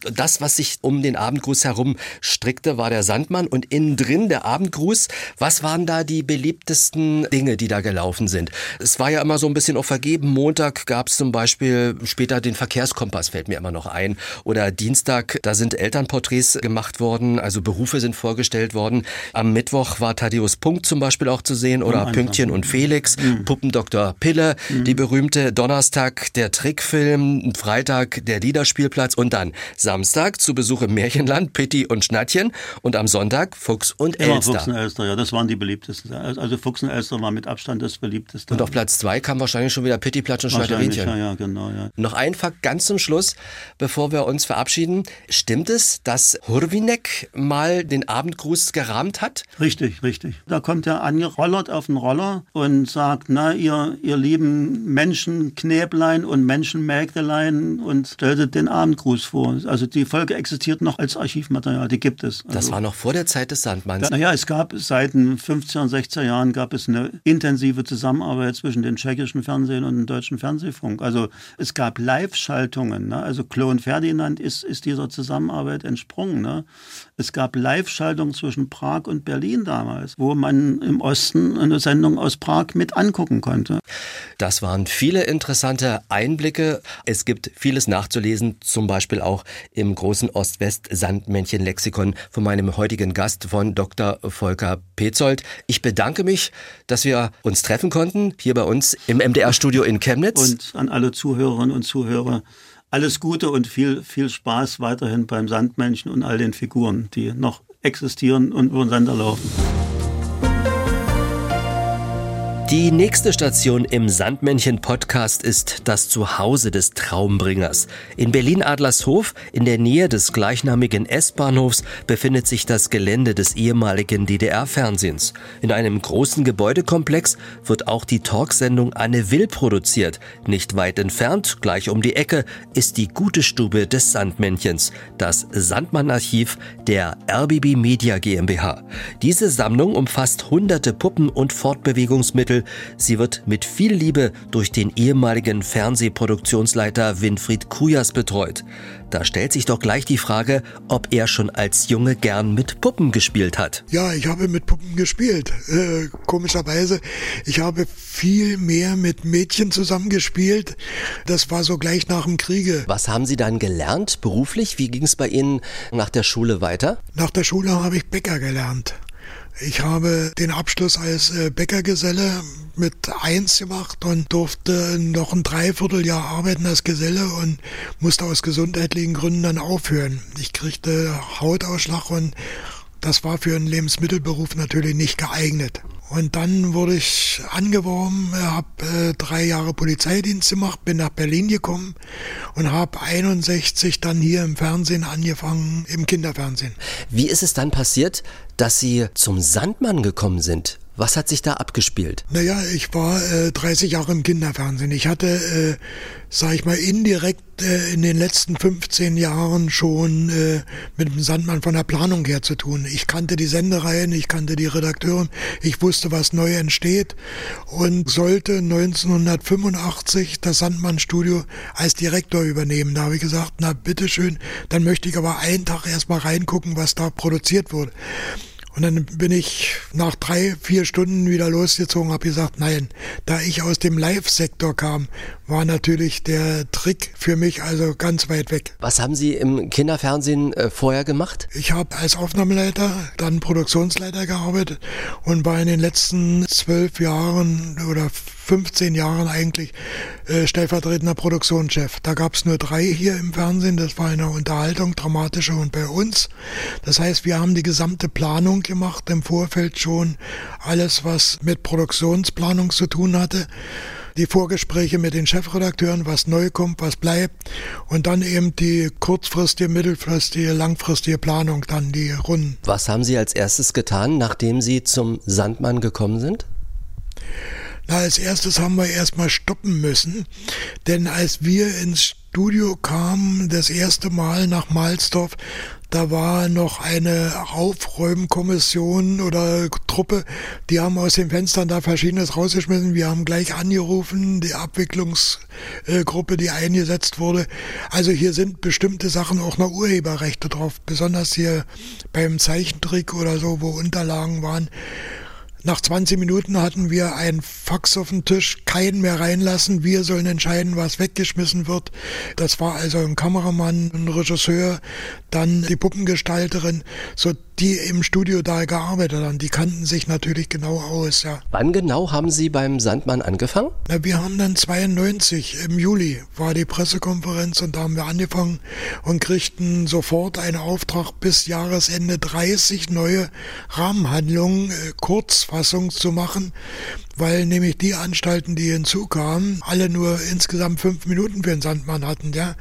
Das, was sich um den Abendgruß herum strickte, war der Sandmann und innen drin der Abendgruß. Was waren da die beliebtesten Dinge, die da gelaufen sind? Es war ja immer so ein bisschen auch vergeben. Montag gab es zum Beispiel später den Verkehrskompass, fällt mir immer noch ein. Oder Dienstag, da sind Elternporträts gemacht worden, also Berufe sind vorgestellt worden. Am Mittwoch war Thaddeus Punkt zum Beispiel auch zu sehen oder oh, Pünktchen und Felix, mhm. Puppendoktor Pille, mhm. die berühmte Donnerstag der Trickfilm, Freitag der Liederspielplatz und dann Samstag zu Besuch im Märchenland, Pitti und Schnattchen und am Sonntag Fuchs und Elster. Immer Fuchs und Elster, ja, das waren die beliebtesten. Also Fuchs und Elster war mit Abstand das beliebteste. Und auf Platz zwei kam wahrscheinlich schon wieder Pitti, Platsch und Schnatterinchen. Ja, ja, genau, ja. Noch ein Fakt ganz zum Schluss, bevor wir uns verabschieden. Stimmt es, dass Hurwinek mal den Abendgruß gerahmt hat? Richtig, richtig. Da kommt er angerollert auf den Roller und sagt, na, ihr, ihr lieben Menschenknäblein und Menschenmägdelein und stellt den Abendgruß vor. Also also die Folge existiert noch als Archivmaterial, die gibt es. Also, das war noch vor der Zeit des Sandmanns. Naja, es gab seit den 50er und 60er Jahren gab es eine intensive Zusammenarbeit zwischen dem tschechischen Fernsehen und dem deutschen Fernsehfunk. Also es gab Live-Schaltungen. Ne? Also Klo und Ferdinand ist, ist dieser Zusammenarbeit entsprungen. Ne? Es gab Live-Schaltungen zwischen Prag und Berlin damals, wo man im Osten eine Sendung aus Prag mit angucken konnte. Das waren viele interessante Einblicke. Es gibt vieles nachzulesen, zum Beispiel auch im großen Ost-West-Sandmännchen-Lexikon von meinem heutigen Gast, von Dr. Volker Petzold. Ich bedanke mich, dass wir uns treffen konnten, hier bei uns im MDR-Studio in Chemnitz. Und an alle Zuhörerinnen und Zuhörer alles Gute und viel, viel Spaß weiterhin beim Sandmännchen und all den Figuren, die noch existieren und über den Sender laufen. Die nächste Station im Sandmännchen-Podcast ist das Zuhause des Traumbringers. In Berlin-Adlershof, in der Nähe des gleichnamigen S-Bahnhofs, befindet sich das Gelände des ehemaligen DDR-Fernsehens. In einem großen Gebäudekomplex wird auch die Talksendung Anne Will produziert. Nicht weit entfernt, gleich um die Ecke, ist die gute Stube des Sandmännchens, das Sandmann-Archiv der RBB Media GmbH. Diese Sammlung umfasst hunderte Puppen und Fortbewegungsmittel Titel. Sie wird mit viel Liebe durch den ehemaligen Fernsehproduktionsleiter Winfried Kujas betreut. Da stellt sich doch gleich die Frage, ob er schon als Junge gern mit Puppen gespielt hat. Ja, ich habe mit Puppen gespielt. Äh, komischerweise, ich habe viel mehr mit Mädchen zusammengespielt. Das war so gleich nach dem Kriege. Was haben Sie dann gelernt beruflich? Wie ging es bei Ihnen nach der Schule weiter? Nach der Schule habe ich Bäcker gelernt. Ich habe den Abschluss als äh, Bäckergeselle mit eins gemacht und durfte noch ein Dreivierteljahr arbeiten als Geselle und musste aus gesundheitlichen Gründen dann aufhören. Ich kriegte Hautausschlag und das war für einen Lebensmittelberuf natürlich nicht geeignet. Und dann wurde ich angeworben, habe äh, drei Jahre Polizeidienst gemacht, bin nach Berlin gekommen und habe 61 dann hier im Fernsehen angefangen, im Kinderfernsehen. Wie ist es dann passiert, dass Sie zum Sandmann gekommen sind? Was hat sich da abgespielt? Naja, ich war äh, 30 Jahre im Kinderfernsehen. Ich hatte, äh, sag ich mal, indirekt äh, in den letzten 15 Jahren schon äh, mit dem Sandmann von der Planung her zu tun. Ich kannte die Sendereihen, ich kannte die Redakteuren, ich wusste, was neu entsteht und sollte 1985 das Sandmann-Studio als Direktor übernehmen. Da habe ich gesagt, na bitteschön, dann möchte ich aber einen Tag erstmal reingucken, was da produziert wurde. Und dann bin ich nach drei, vier Stunden wieder losgezogen, habe gesagt, nein, da ich aus dem Live-Sektor kam, war natürlich der Trick für mich also ganz weit weg. Was haben Sie im Kinderfernsehen äh, vorher gemacht? Ich habe als Aufnahmeleiter, dann Produktionsleiter gearbeitet und war in den letzten zwölf Jahren oder 15 Jahren eigentlich äh, stellvertretender Produktionschef. Da gab es nur drei hier im Fernsehen. Das war eine Unterhaltung, dramatische und bei uns. Das heißt, wir haben die gesamte Planung gemacht im Vorfeld schon. Alles, was mit Produktionsplanung zu tun hatte die Vorgespräche mit den Chefredakteuren, was neu kommt, was bleibt und dann eben die kurzfristige, mittelfristige, langfristige Planung, dann die Runden. Was haben Sie als erstes getan, nachdem Sie zum Sandmann gekommen sind? Als erstes haben wir erstmal stoppen müssen, denn als wir ins Studio kamen, das erste Mal nach Malsdorf, da war noch eine Aufräumkommission oder Truppe, die haben aus den Fenstern da Verschiedenes rausgeschmissen. Wir haben gleich angerufen, die Abwicklungsgruppe, die eingesetzt wurde. Also hier sind bestimmte Sachen auch noch Urheberrechte drauf, besonders hier beim Zeichentrick oder so, wo Unterlagen waren. Nach 20 Minuten hatten wir ein Fax auf dem Tisch, keinen mehr reinlassen. Wir sollen entscheiden, was weggeschmissen wird. Das war also ein Kameramann, ein Regisseur, dann die Puppengestalterin, so die im Studio da gearbeitet haben. Die kannten sich natürlich genau aus. Ja. Wann genau haben Sie beim Sandmann angefangen? Na, wir haben dann 92 im Juli war die Pressekonferenz und da haben wir angefangen und kriegten sofort einen Auftrag bis Jahresende 30 neue Rahmenhandlungen, äh, kurz Kurzfassung zu machen, weil nämlich die Anstalten, die hinzukamen, alle nur insgesamt fünf Minuten für den Sandmann hatten, ja.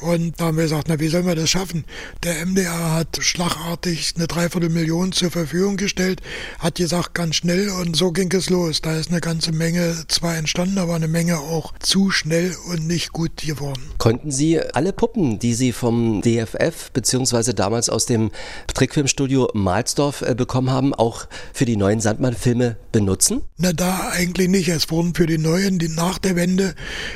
Und da haben wir gesagt, na, wie sollen wir das schaffen? Der MDR hat schlagartig eine Dreiviertelmillion zur Verfügung gestellt, hat gesagt, ganz schnell und so ging es los. Da ist eine ganze Menge zwar entstanden, aber eine Menge auch zu schnell und nicht gut geworden. Konnten Sie alle Puppen, die Sie vom DFF beziehungsweise damals aus dem Trickfilmstudio Malsdorf äh, bekommen haben, auch für die neuen Sandmann-Filme benutzen? Na, da eigentlich nicht. Es wurden für die neuen, die nach der Wende,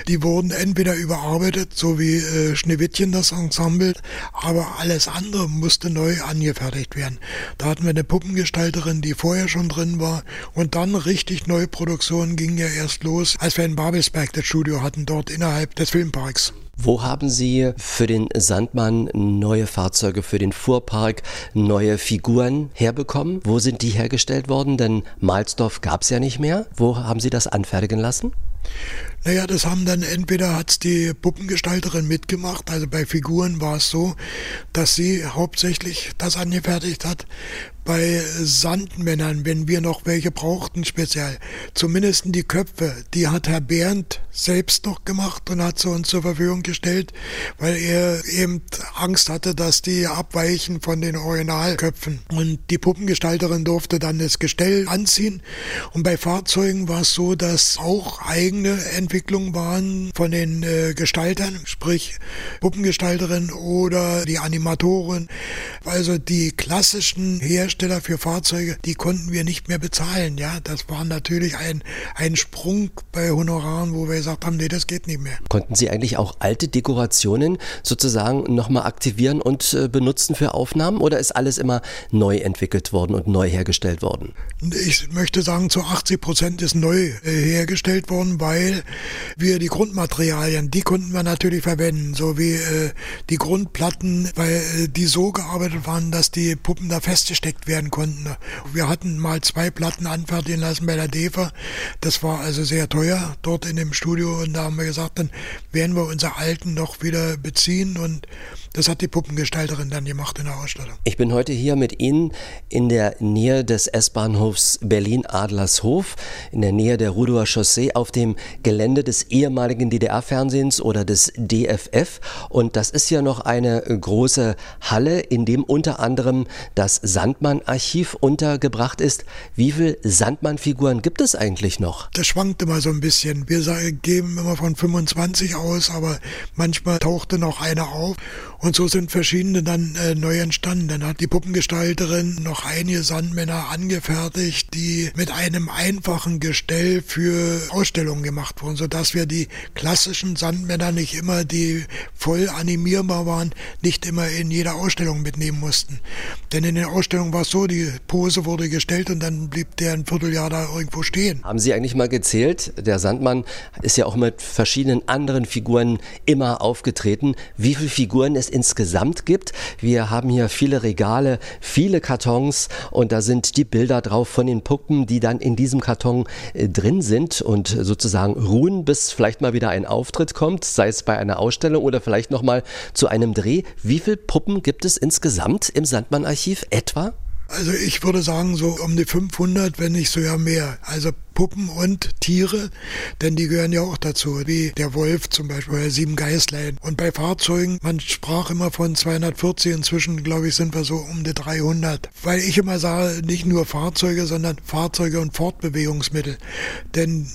die wurden entweder überarbeitet, so wie äh, Schneewittchen das Ensemble, aber alles andere musste neu angefertigt werden. Da hatten wir eine Puppengestalterin, die vorher schon drin war und dann richtig neue Produktion ging ja erst los, als wir in Babelsberg das Studio hatten, dort innerhalb des Filmparks. Wo haben Sie für den Sandmann neue Fahrzeuge, für den Fuhrpark neue Figuren herbekommen? Wo sind die hergestellt worden? Denn Malsdorf gab es ja nicht mehr. Wo haben Sie das anfertigen lassen? Naja, das haben dann entweder hat's die Puppengestalterin mitgemacht, also bei Figuren war es so, dass sie hauptsächlich das angefertigt hat. Bei Sandmännern, wenn wir noch welche brauchten speziell, zumindest die Köpfe, die hat Herr Bernd selbst noch gemacht und hat sie uns zur Verfügung gestellt, weil er eben Angst hatte, dass die abweichen von den Originalköpfen. Und die Puppengestalterin durfte dann das Gestell anziehen. Und bei Fahrzeugen war es so, dass auch eigene Neuentwicklungen waren von den äh, Gestaltern, sprich Puppengestalterin oder die Animatoren. Also die klassischen Hersteller für Fahrzeuge, die konnten wir nicht mehr bezahlen. Ja, das war natürlich ein, ein Sprung bei Honoraren, wo wir gesagt haben, nee, das geht nicht mehr. Konnten Sie eigentlich auch alte Dekorationen sozusagen nochmal aktivieren und äh, benutzen für Aufnahmen oder ist alles immer neu entwickelt worden und neu hergestellt worden? Ich möchte sagen, zu 80 Prozent ist neu äh, hergestellt worden, weil wir die Grundmaterialien, die konnten wir natürlich verwenden, so wie äh, die Grundplatten, weil äh, die so gearbeitet waren, dass die Puppen da festgesteckt werden konnten. Wir hatten mal zwei Platten anfertigen lassen bei der DEFA. Das war also sehr teuer dort in dem Studio und da haben wir gesagt, dann werden wir unsere alten noch wieder beziehen und das hat die Puppengestalterin dann gemacht in der Ausstellung. Ich bin heute hier mit Ihnen in der Nähe des S-Bahnhofs Berlin-Adlershof, in der Nähe der Rudower Chaussee auf dem Gelände des ehemaligen DDR-Fernsehens oder des DFF. Und das ist ja noch eine große Halle, in dem unter anderem das Sandmann-Archiv untergebracht ist. Wie viele Sandmann-Figuren gibt es eigentlich noch? Das schwankt immer so ein bisschen. Wir geben immer von 25 aus, aber manchmal tauchte noch eine auf. Und so sind verschiedene dann äh, neu entstanden. Dann hat die Puppengestalterin noch einige Sandmänner angefertigt, die mit einem einfachen Gestell für Ausstellungen gemacht wurden, sodass wir die klassischen Sandmänner nicht immer, die voll animierbar waren, nicht immer in jeder Ausstellung mitnehmen mussten. Denn in der Ausstellung war es so, die Pose wurde gestellt und dann blieb der ein Vierteljahr da irgendwo stehen. Haben Sie eigentlich mal gezählt? Der Sandmann ist ja auch mit verschiedenen anderen Figuren immer aufgetreten. Wie viele Figuren es insgesamt gibt. Wir haben hier viele Regale, viele Kartons und da sind die Bilder drauf von den Puppen, die dann in diesem Karton äh, drin sind und sozusagen ruhen, bis vielleicht mal wieder ein Auftritt kommt, sei es bei einer Ausstellung oder vielleicht noch mal zu einem Dreh. Wie viele Puppen gibt es insgesamt im Sandmann-Archiv etwa? Also ich würde sagen so um die 500, wenn nicht sogar mehr. Also Puppen und Tiere, denn die gehören ja auch dazu, wie der Wolf zum Beispiel, der sieben Geißlein. Und bei Fahrzeugen, man sprach immer von 240, inzwischen glaube ich sind wir so um die 300. Weil ich immer sage, nicht nur Fahrzeuge, sondern Fahrzeuge und Fortbewegungsmittel. Denn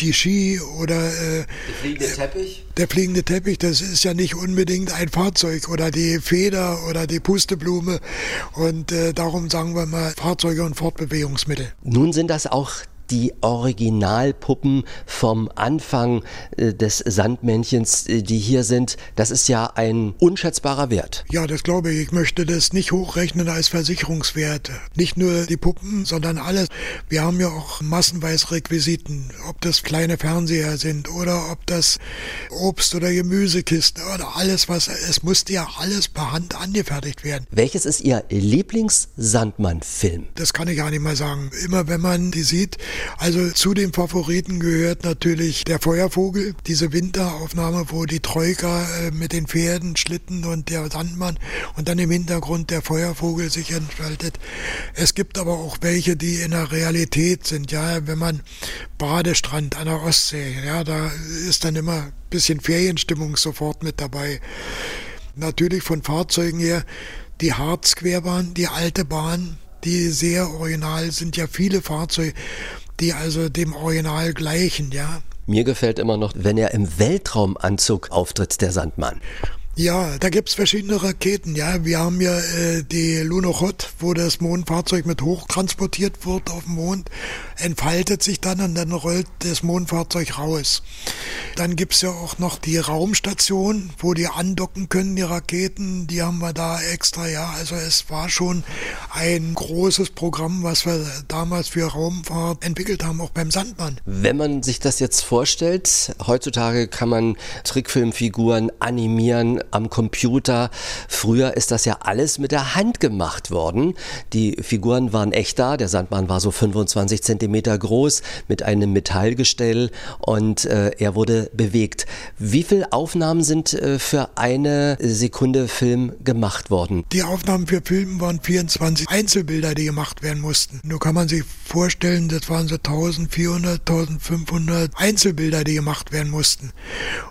die Ski oder äh, der fliegende Teppich? Der fliegende Teppich, das ist ja nicht unbedingt ein Fahrzeug oder die Feder oder die Pusteblume. Und äh, darum sagen wir mal Fahrzeuge und Fortbewegungsmittel. Nun sind das auch die Originalpuppen vom Anfang äh, des Sandmännchens, äh, die hier sind, das ist ja ein unschätzbarer Wert. Ja, das glaube ich. Ich möchte das nicht hochrechnen als Versicherungswert. Nicht nur die Puppen, sondern alles. Wir haben ja auch massenweise Requisiten, ob das kleine Fernseher sind oder ob das Obst- oder Gemüsekisten oder alles, was, es musste ja alles per Hand angefertigt werden. Welches ist Ihr Lieblings-Sandmann-Film? Das kann ich gar nicht mal sagen. Immer wenn man die sieht, also zu den Favoriten gehört natürlich der Feuervogel, diese Winteraufnahme, wo die Troika äh, mit den Pferden, Schlitten und der Sandmann und dann im Hintergrund der Feuervogel sich entfaltet. Es gibt aber auch welche, die in der Realität sind. Ja, wenn man Badestrand an der Ostsee, ja, da ist dann immer ein bisschen Ferienstimmung sofort mit dabei. Natürlich von Fahrzeugen her die Harzquerbahn, die alte Bahn, die sehr original sind ja viele Fahrzeuge die also dem Original gleichen, ja. Mir gefällt immer noch, wenn er im Weltraumanzug auftritt, der Sandmann. Ja, da gibt's verschiedene Raketen. Ja, wir haben ja äh, die Lunokhod, wo das Mondfahrzeug mit hoch transportiert wird auf dem Mond, entfaltet sich dann und dann rollt das Mondfahrzeug raus. Dann gibt's ja auch noch die Raumstation, wo die andocken können, die Raketen. Die haben wir da extra. Ja, also es war schon ein großes Programm, was wir damals für Raumfahrt entwickelt haben, auch beim Sandmann. Wenn man sich das jetzt vorstellt, heutzutage kann man Trickfilmfiguren animieren am Computer. Früher ist das ja alles mit der Hand gemacht worden. Die Figuren waren echt da. Der Sandmann war so 25 Zentimeter groß mit einem Metallgestell und äh, er wurde bewegt. Wie viele Aufnahmen sind äh, für eine Sekunde Film gemacht worden? Die Aufnahmen für Filme waren 24 Einzelbilder, die gemacht werden mussten. Nur kann man sich vorstellen, das waren so 1400, 1500 Einzelbilder, die gemacht werden mussten.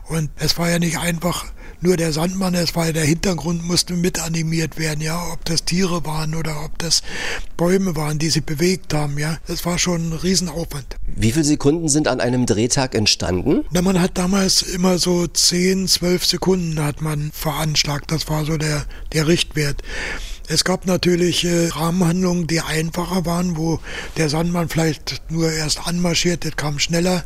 Und es war ja nicht einfach nur der Sandmann, es war der Hintergrund musste mit animiert werden, ja, ob das Tiere waren oder ob das Bäume waren, die sich bewegt haben, ja. Das war schon ein Riesenaufwand. Wie viele Sekunden sind an einem Drehtag entstanden? Na, man hat damals immer so 10, 12 Sekunden hat man veranschlagt. Das war so der, der Richtwert. Es gab natürlich äh, Rahmenhandlungen, die einfacher waren, wo der Sandmann vielleicht nur erst anmarschiert, das kam schneller.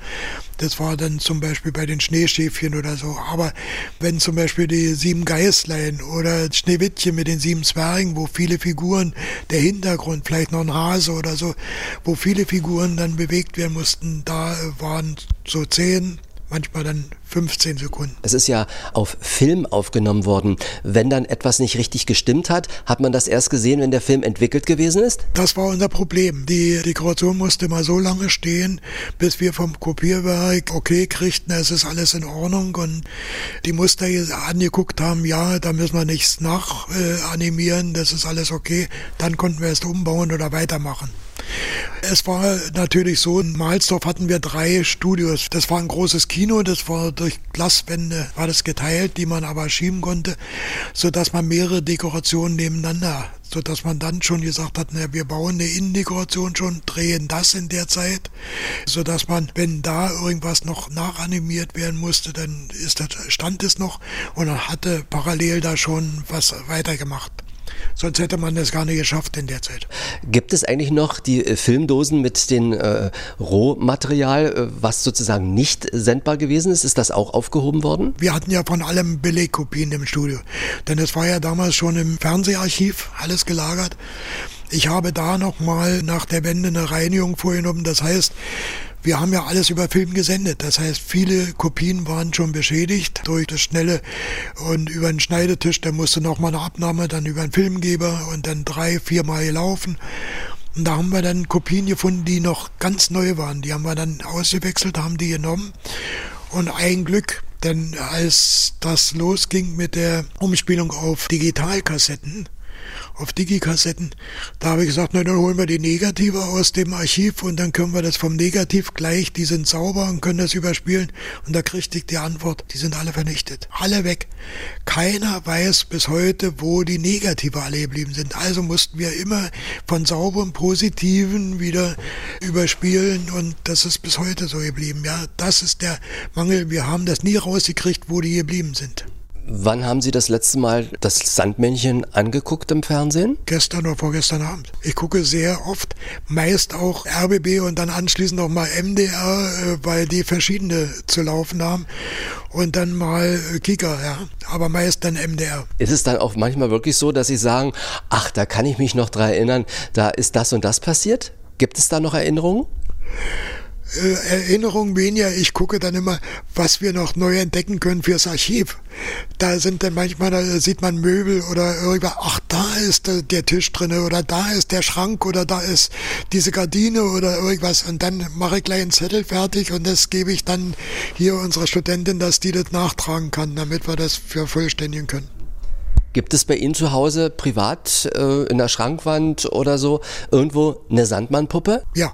Das war dann zum Beispiel bei den Schneeschäfchen oder so. Aber wenn zum Beispiel die sieben Geißlein oder Schneewittchen mit den sieben Zwergen, wo viele Figuren, der Hintergrund, vielleicht noch ein Hase oder so, wo viele Figuren dann bewegt werden mussten, da waren so zehn, manchmal dann 15 Sekunden. Es ist ja auf Film aufgenommen worden. Wenn dann etwas nicht richtig gestimmt hat, hat man das erst gesehen, wenn der Film entwickelt gewesen ist? Das war unser Problem. Die Dekoration musste mal so lange stehen, bis wir vom Kopierwerk okay kriegten, es ist alles in Ordnung und die Muster angeguckt haben, ja, da müssen wir nichts nachanimieren, äh, das ist alles okay. Dann konnten wir es umbauen oder weitermachen. Es war natürlich so, in Mahlsdorf hatten wir drei Studios. Das war ein großes Kino, das war durch Glaswände, war das geteilt, die man aber schieben konnte, sodass man mehrere Dekorationen nebeneinander, sodass man dann schon gesagt hat, na, wir bauen eine Innendekoration schon, drehen das in der Zeit, sodass man, wenn da irgendwas noch nachanimiert werden musste, dann ist das, stand es noch und dann hatte parallel da schon was weitergemacht. Sonst hätte man das gar nicht geschafft in der Zeit. Gibt es eigentlich noch die äh, Filmdosen mit dem äh, Rohmaterial, äh, was sozusagen nicht sendbar gewesen ist? Ist das auch aufgehoben worden? Wir hatten ja von allem Belegkopien im Studio. Denn es war ja damals schon im Fernseharchiv alles gelagert. Ich habe da nochmal nach der Wende eine Reinigung vorgenommen. Das heißt, wir haben ja alles über Film gesendet. Das heißt, viele Kopien waren schon beschädigt durch das Schnelle und über den Schneidetisch. Da musste noch mal eine Abnahme, dann über einen Filmgeber und dann drei, viermal gelaufen. Und da haben wir dann Kopien gefunden, die noch ganz neu waren. Die haben wir dann ausgewechselt, haben die genommen. Und ein Glück, denn als das losging mit der Umspielung auf Digitalkassetten, auf Digikassetten. Da habe ich gesagt, na dann holen wir die Negative aus dem Archiv und dann können wir das vom Negativ gleich, die sind sauber und können das überspielen. Und da kriegte ich die Antwort, die sind alle vernichtet. Alle weg. Keiner weiß bis heute, wo die Negative alle geblieben sind. Also mussten wir immer von sauberen Positiven wieder überspielen und das ist bis heute so geblieben. Ja, das ist der Mangel. Wir haben das nie rausgekriegt, wo die geblieben sind. Wann haben Sie das letzte Mal das Sandmännchen angeguckt im Fernsehen? Gestern oder vorgestern Abend. Ich gucke sehr oft, meist auch RBB und dann anschließend auch mal MDR, äh, weil die verschiedene zu laufen haben. Und dann mal Kika, ja. Aber meist dann MDR. Ist es dann auch manchmal wirklich so, dass Sie sagen, ach, da kann ich mich noch dran erinnern, da ist das und das passiert? Gibt es da noch Erinnerungen? Äh, Erinnerung weniger. Ich gucke dann immer, was wir noch neu entdecken können fürs Archiv. Da sind dann manchmal, da sieht man Möbel oder irgendwas, ach, da ist der, der Tisch drinne oder da ist der Schrank oder da ist diese Gardine oder irgendwas. Und dann mache ich gleich einen Zettel fertig und das gebe ich dann hier unserer Studentin, dass die das nachtragen kann, damit wir das vervollständigen können. Gibt es bei Ihnen zu Hause privat äh, in der Schrankwand oder so irgendwo eine Sandmannpuppe? Ja,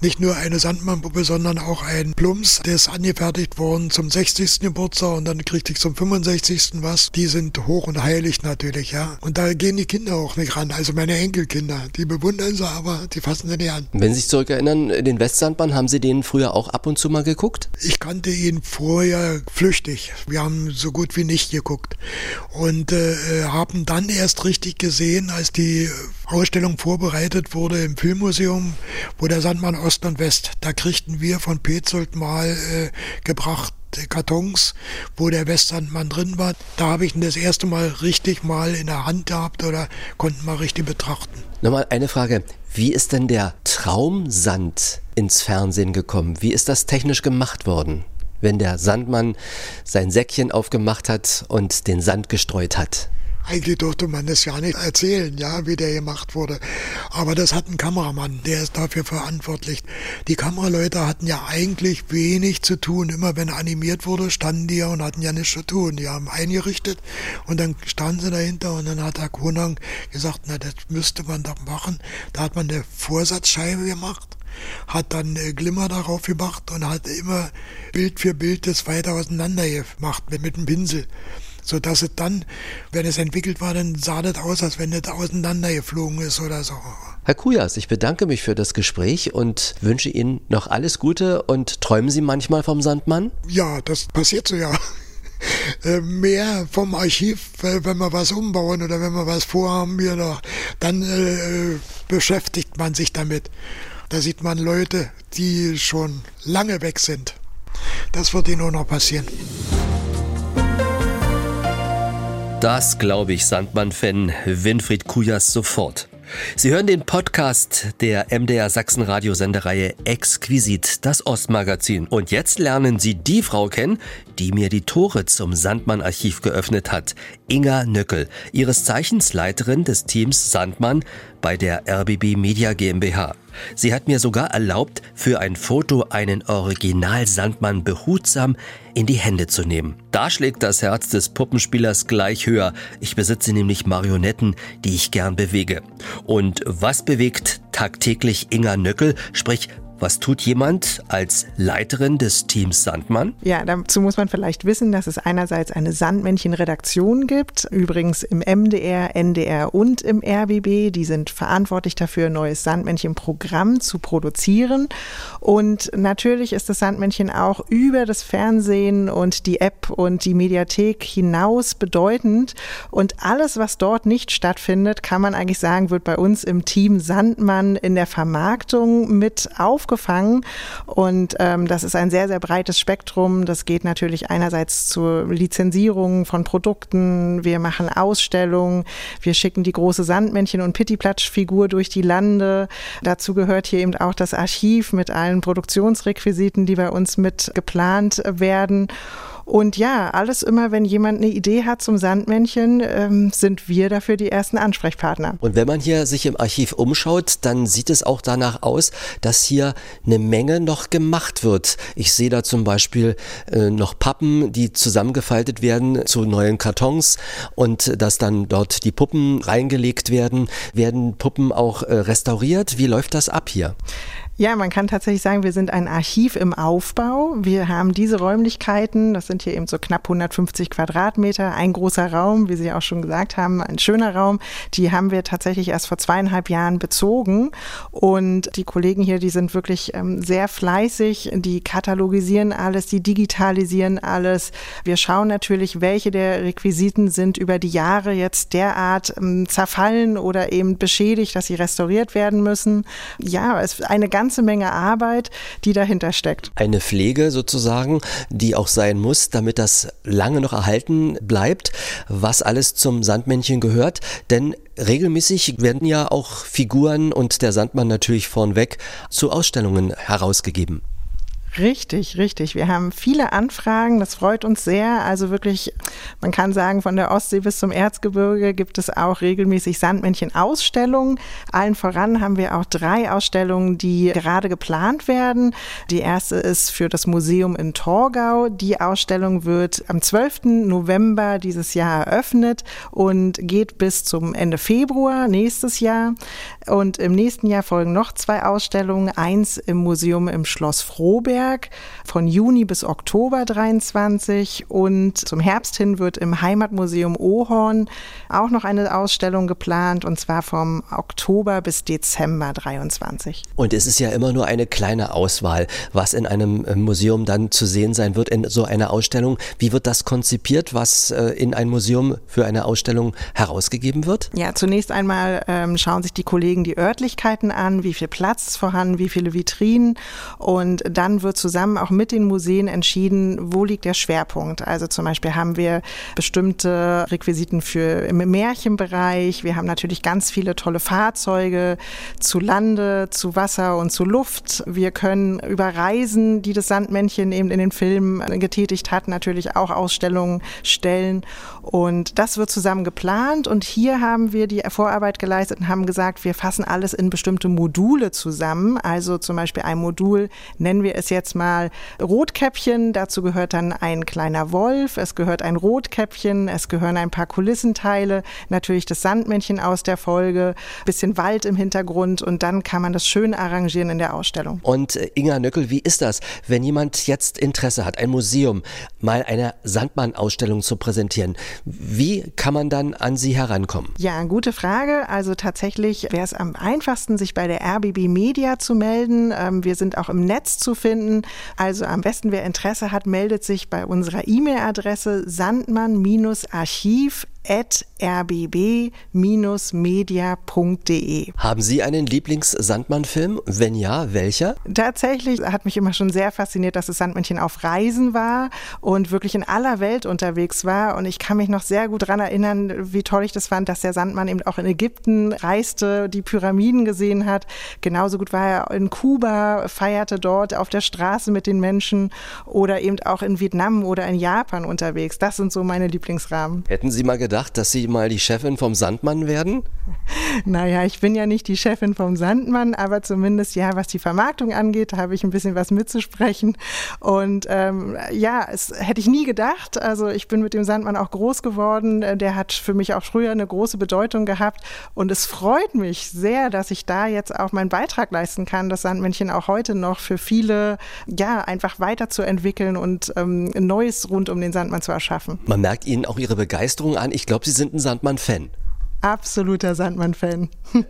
nicht nur eine Sandmannpuppe, sondern auch ein Plums, der ist angefertigt worden zum 60. Geburtstag und dann kriegte ich zum 65. was. Die sind hoch und heilig natürlich, ja. Und da gehen die Kinder auch nicht ran, also meine Enkelkinder. Die bewundern sie, aber die fassen sie nicht an. Wenn Sie sich zurückerinnern, den Westsandmann, haben Sie den früher auch ab und zu mal geguckt? Ich kannte ihn vorher flüchtig. Wir haben so gut wie nicht geguckt. Und äh, äh haben dann erst richtig gesehen, als die Ausstellung vorbereitet wurde im Filmmuseum, wo der Sandmann Ost und West. Da kriegten wir von Petzold mal äh, gebracht Kartons, wo der Westsandmann drin war. Da habe ich ihn das erste Mal richtig mal in der Hand gehabt oder konnten mal richtig betrachten. Nochmal eine Frage. Wie ist denn der Traumsand ins Fernsehen gekommen? Wie ist das technisch gemacht worden? Wenn der Sandmann sein Säckchen aufgemacht hat und den Sand gestreut hat. Eigentlich durfte man das ja nicht erzählen, ja, wie der gemacht wurde. Aber das hat ein Kameramann, der ist dafür verantwortlich. Die Kameraleute hatten ja eigentlich wenig zu tun. Immer wenn animiert wurde, standen die ja und hatten ja nichts zu tun. Die haben eingerichtet und dann standen sie dahinter und dann hat Herr Konang gesagt, na, das müsste man doch machen. Da hat man eine Vorsatzscheibe gemacht hat dann äh, Glimmer darauf gemacht und hat immer Bild für Bild das weiter auseinander gemacht mit, mit dem Pinsel sodass es dann, wenn es entwickelt war, dann sah das aus, als wenn es auseinandergeflogen ist oder so. Herr Kujas, ich bedanke mich für das Gespräch und wünsche Ihnen noch alles Gute und träumen Sie manchmal vom Sandmann? Ja, das passiert so ja. *laughs* Äh, mehr vom Archiv, wenn wir was umbauen oder wenn wir was vorhaben, wir noch, dann äh, beschäftigt man sich damit. Da sieht man Leute, die schon lange weg sind. Das wird ihnen auch noch passieren. Das glaube ich Sandmann-Fan Winfried Kujas sofort. Sie hören den Podcast der MDR Sachsen Radiosendereihe Exquisit, das Ostmagazin. Und jetzt lernen Sie die Frau kennen, die mir die Tore zum Sandmann-Archiv geöffnet hat. Inga Nöckel, ihres Zeichens Leiterin des Teams Sandmann bei der RBB Media GmbH. Sie hat mir sogar erlaubt, für ein Foto einen Original Sandmann behutsam in die Hände zu nehmen. Da schlägt das Herz des Puppenspielers gleich höher. Ich besitze nämlich Marionetten, die ich gern bewege. Und was bewegt tagtäglich Inga Nöckel, sprich was tut jemand als Leiterin des Teams Sandmann? Ja, dazu muss man vielleicht wissen, dass es einerseits eine Sandmännchen-Redaktion gibt, übrigens im MDR, NDR und im RBB. Die sind verantwortlich dafür, ein neues Sandmännchen-Programm zu produzieren. Und natürlich ist das Sandmännchen auch über das Fernsehen und die App und die Mediathek hinaus bedeutend. Und alles, was dort nicht stattfindet, kann man eigentlich sagen, wird bei uns im Team Sandmann in der Vermarktung mit auf aufgefangen. Und ähm, das ist ein sehr, sehr breites Spektrum. Das geht natürlich einerseits zur Lizenzierung von Produkten. Wir machen Ausstellungen. Wir schicken die große Sandmännchen- und Pittiplatsch-Figur durch die Lande. Dazu gehört hier eben auch das Archiv mit allen Produktionsrequisiten, die bei uns mit geplant werden. Und ja, alles immer, wenn jemand eine Idee hat zum Sandmännchen, ähm, sind wir dafür die ersten Ansprechpartner. Und wenn man hier sich im Archiv umschaut, dann sieht es auch danach aus, dass hier eine Menge noch gemacht wird. Ich sehe da zum Beispiel äh, noch Pappen, die zusammengefaltet werden zu neuen Kartons und dass dann dort die Puppen reingelegt werden. Werden Puppen auch äh, restauriert? Wie läuft das ab hier? Ja, man kann tatsächlich sagen, wir sind ein Archiv im Aufbau. Wir haben diese Räumlichkeiten, das sind hier eben so knapp 150 Quadratmeter, ein großer Raum, wie Sie auch schon gesagt haben, ein schöner Raum. Die haben wir tatsächlich erst vor zweieinhalb Jahren bezogen. Und die Kollegen hier, die sind wirklich ähm, sehr fleißig, die katalogisieren alles, die digitalisieren alles. Wir schauen natürlich, welche der Requisiten sind über die Jahre jetzt derart ähm, zerfallen oder eben beschädigt, dass sie restauriert werden müssen. Ja, es ist eine ganz ganze Menge Arbeit, die dahinter steckt. Eine Pflege sozusagen, die auch sein muss, damit das lange noch erhalten bleibt, was alles zum Sandmännchen gehört. Denn regelmäßig werden ja auch Figuren und der Sandmann natürlich vornweg zu Ausstellungen herausgegeben. Richtig, richtig. Wir haben viele Anfragen, das freut uns sehr. Also wirklich, man kann sagen, von der Ostsee bis zum Erzgebirge gibt es auch regelmäßig Sandmännchen-Ausstellungen. Allen voran haben wir auch drei Ausstellungen, die gerade geplant werden. Die erste ist für das Museum in Torgau. Die Ausstellung wird am 12. November dieses Jahr eröffnet und geht bis zum Ende Februar nächstes Jahr. Und im nächsten Jahr folgen noch zwei Ausstellungen. Eins im Museum im Schloss Frohberg Nürnberg von Juni bis Oktober 23 und zum Herbst hin wird im Heimatmuseum Ohorn auch noch eine Ausstellung geplant und zwar vom Oktober bis Dezember 23. Und es ist ja immer nur eine kleine Auswahl, was in einem äh, Museum dann zu sehen sein wird in so einer Ausstellung. Wie wird das konzipiert, was äh, in ein Museum für eine Ausstellung herausgegeben wird? Ja, zunächst einmal ähm, schauen sich die Kollegen die Örtlichkeiten an, wie viel Platz ist vorhanden, wie viele Vitrinen und dann wird zusammen auch mit den Museen entschieden, wo liegt der Schwerpunkt. Also zum Beispiel haben wir bestimmte Requisiten für im Märchenbereich. Wir haben natürlich ganz viele tolle Fahrzeuge zu Lande, zu Wasser und zu Luft. Wir können über Reisen, die das Sandmännchen eben in den Filmen getätigt hat, natürlich auch Ausstellungen stellen. Und das wird zusammen geplant. Und hier haben wir die Vorarbeit geleistet und haben gesagt, wir fassen alles in bestimmte Module zusammen. Also zum Beispiel ein Modul nennen wir es jetzt jetzt mal Rotkäppchen, dazu gehört dann ein kleiner Wolf, es gehört ein Rotkäppchen, es gehören ein paar Kulissenteile, natürlich das Sandmännchen aus der Folge, bisschen Wald im Hintergrund und dann kann man das schön arrangieren in der Ausstellung. Und äh, Inga Nöckel, wie ist das, wenn jemand jetzt Interesse hat, ein Museum mal eine Sandmann-Ausstellung zu präsentieren? Wie kann man dann an Sie herankommen? Ja, gute Frage. Also tatsächlich wäre es am einfachsten, sich bei der RBB Media zu melden. Ähm, wir sind auch im Netz zu finden. Also am besten, wer Interesse hat, meldet sich bei unserer E-Mail-Adresse sandmann-archiv rbb-media.de. Haben Sie einen Lieblings-Sandmann-Film? Wenn ja, welcher? Tatsächlich hat mich immer schon sehr fasziniert, dass das Sandmännchen auf Reisen war und wirklich in aller Welt unterwegs war. Und ich kann mich noch sehr gut daran erinnern, wie toll ich das fand, dass der Sandmann eben auch in Ägypten reiste, die Pyramiden gesehen hat. Genauso gut war er in Kuba, feierte dort auf der Straße mit den Menschen oder eben auch in Vietnam oder in Japan unterwegs. Das sind so meine Lieblingsrahmen. Hätten Sie mal gedacht, dass Sie mal die Chefin vom Sandmann werden? *laughs* Naja, ich bin ja nicht die Chefin vom Sandmann, aber zumindest ja, was die Vermarktung angeht, habe ich ein bisschen was mitzusprechen. Und ähm, ja, es hätte ich nie gedacht. Also ich bin mit dem Sandmann auch groß geworden. Der hat für mich auch früher eine große Bedeutung gehabt. Und es freut mich sehr, dass ich da jetzt auch meinen Beitrag leisten kann, das Sandmännchen auch heute noch für viele ja einfach weiterzuentwickeln und ähm, Neues rund um den Sandmann zu erschaffen. Man merkt Ihnen auch Ihre Begeisterung an. Ich glaube, Sie sind ein Sandmann-Fan. Absoluter Sandmann-Fan. *laughs*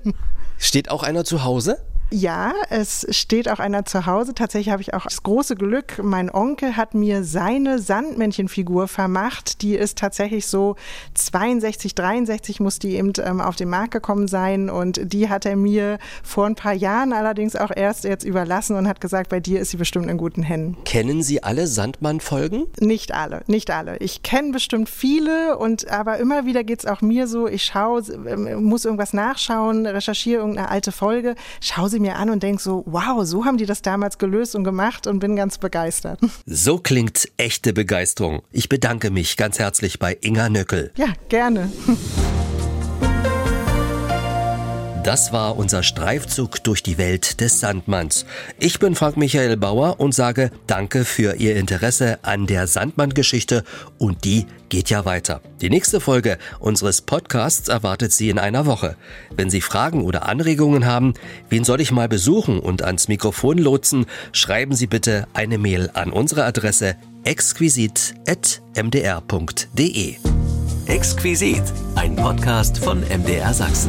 Steht auch einer zu Hause? Ja, es steht auch einer zu Hause. Tatsächlich habe ich auch das große Glück, mein Onkel hat mir seine Sandmännchenfigur vermacht. Die ist tatsächlich so 62, 63 muss die eben ähm, auf den Markt gekommen sein und die hat er mir vor ein paar Jahren allerdings auch erst jetzt überlassen und hat gesagt, bei dir ist sie bestimmt in guten Händen. Kennen Sie alle Sandmann-Folgen? Nicht alle, nicht alle. Ich kenne bestimmt viele und aber immer wieder geht es auch mir so, ich schaue, ähm, muss irgendwas nachschauen, recherchiere irgendeine alte Folge, schaue sie mir an und denke so, wow, so haben die das damals gelöst und gemacht und bin ganz begeistert. *laughs* So klingt echte Begeisterung. Ich bedanke mich ganz herzlich bei Inga Nöckel. Ja, gerne. *laughs* Das war unser Streifzug durch die Welt des Sandmanns. Ich bin Frank Michael Bauer und sage Danke für Ihr Interesse an der Sandmann-Geschichte und die geht ja weiter. Die nächste Folge unseres Podcasts erwartet Sie in einer Woche. Wenn Sie Fragen oder Anregungen haben, wen soll ich mal besuchen und ans Mikrofon lotsen, schreiben Sie bitte eine Mail an unsere Adresse exquisit.mdr.de. Exquisit, ein Podcast von MDR Sachsen.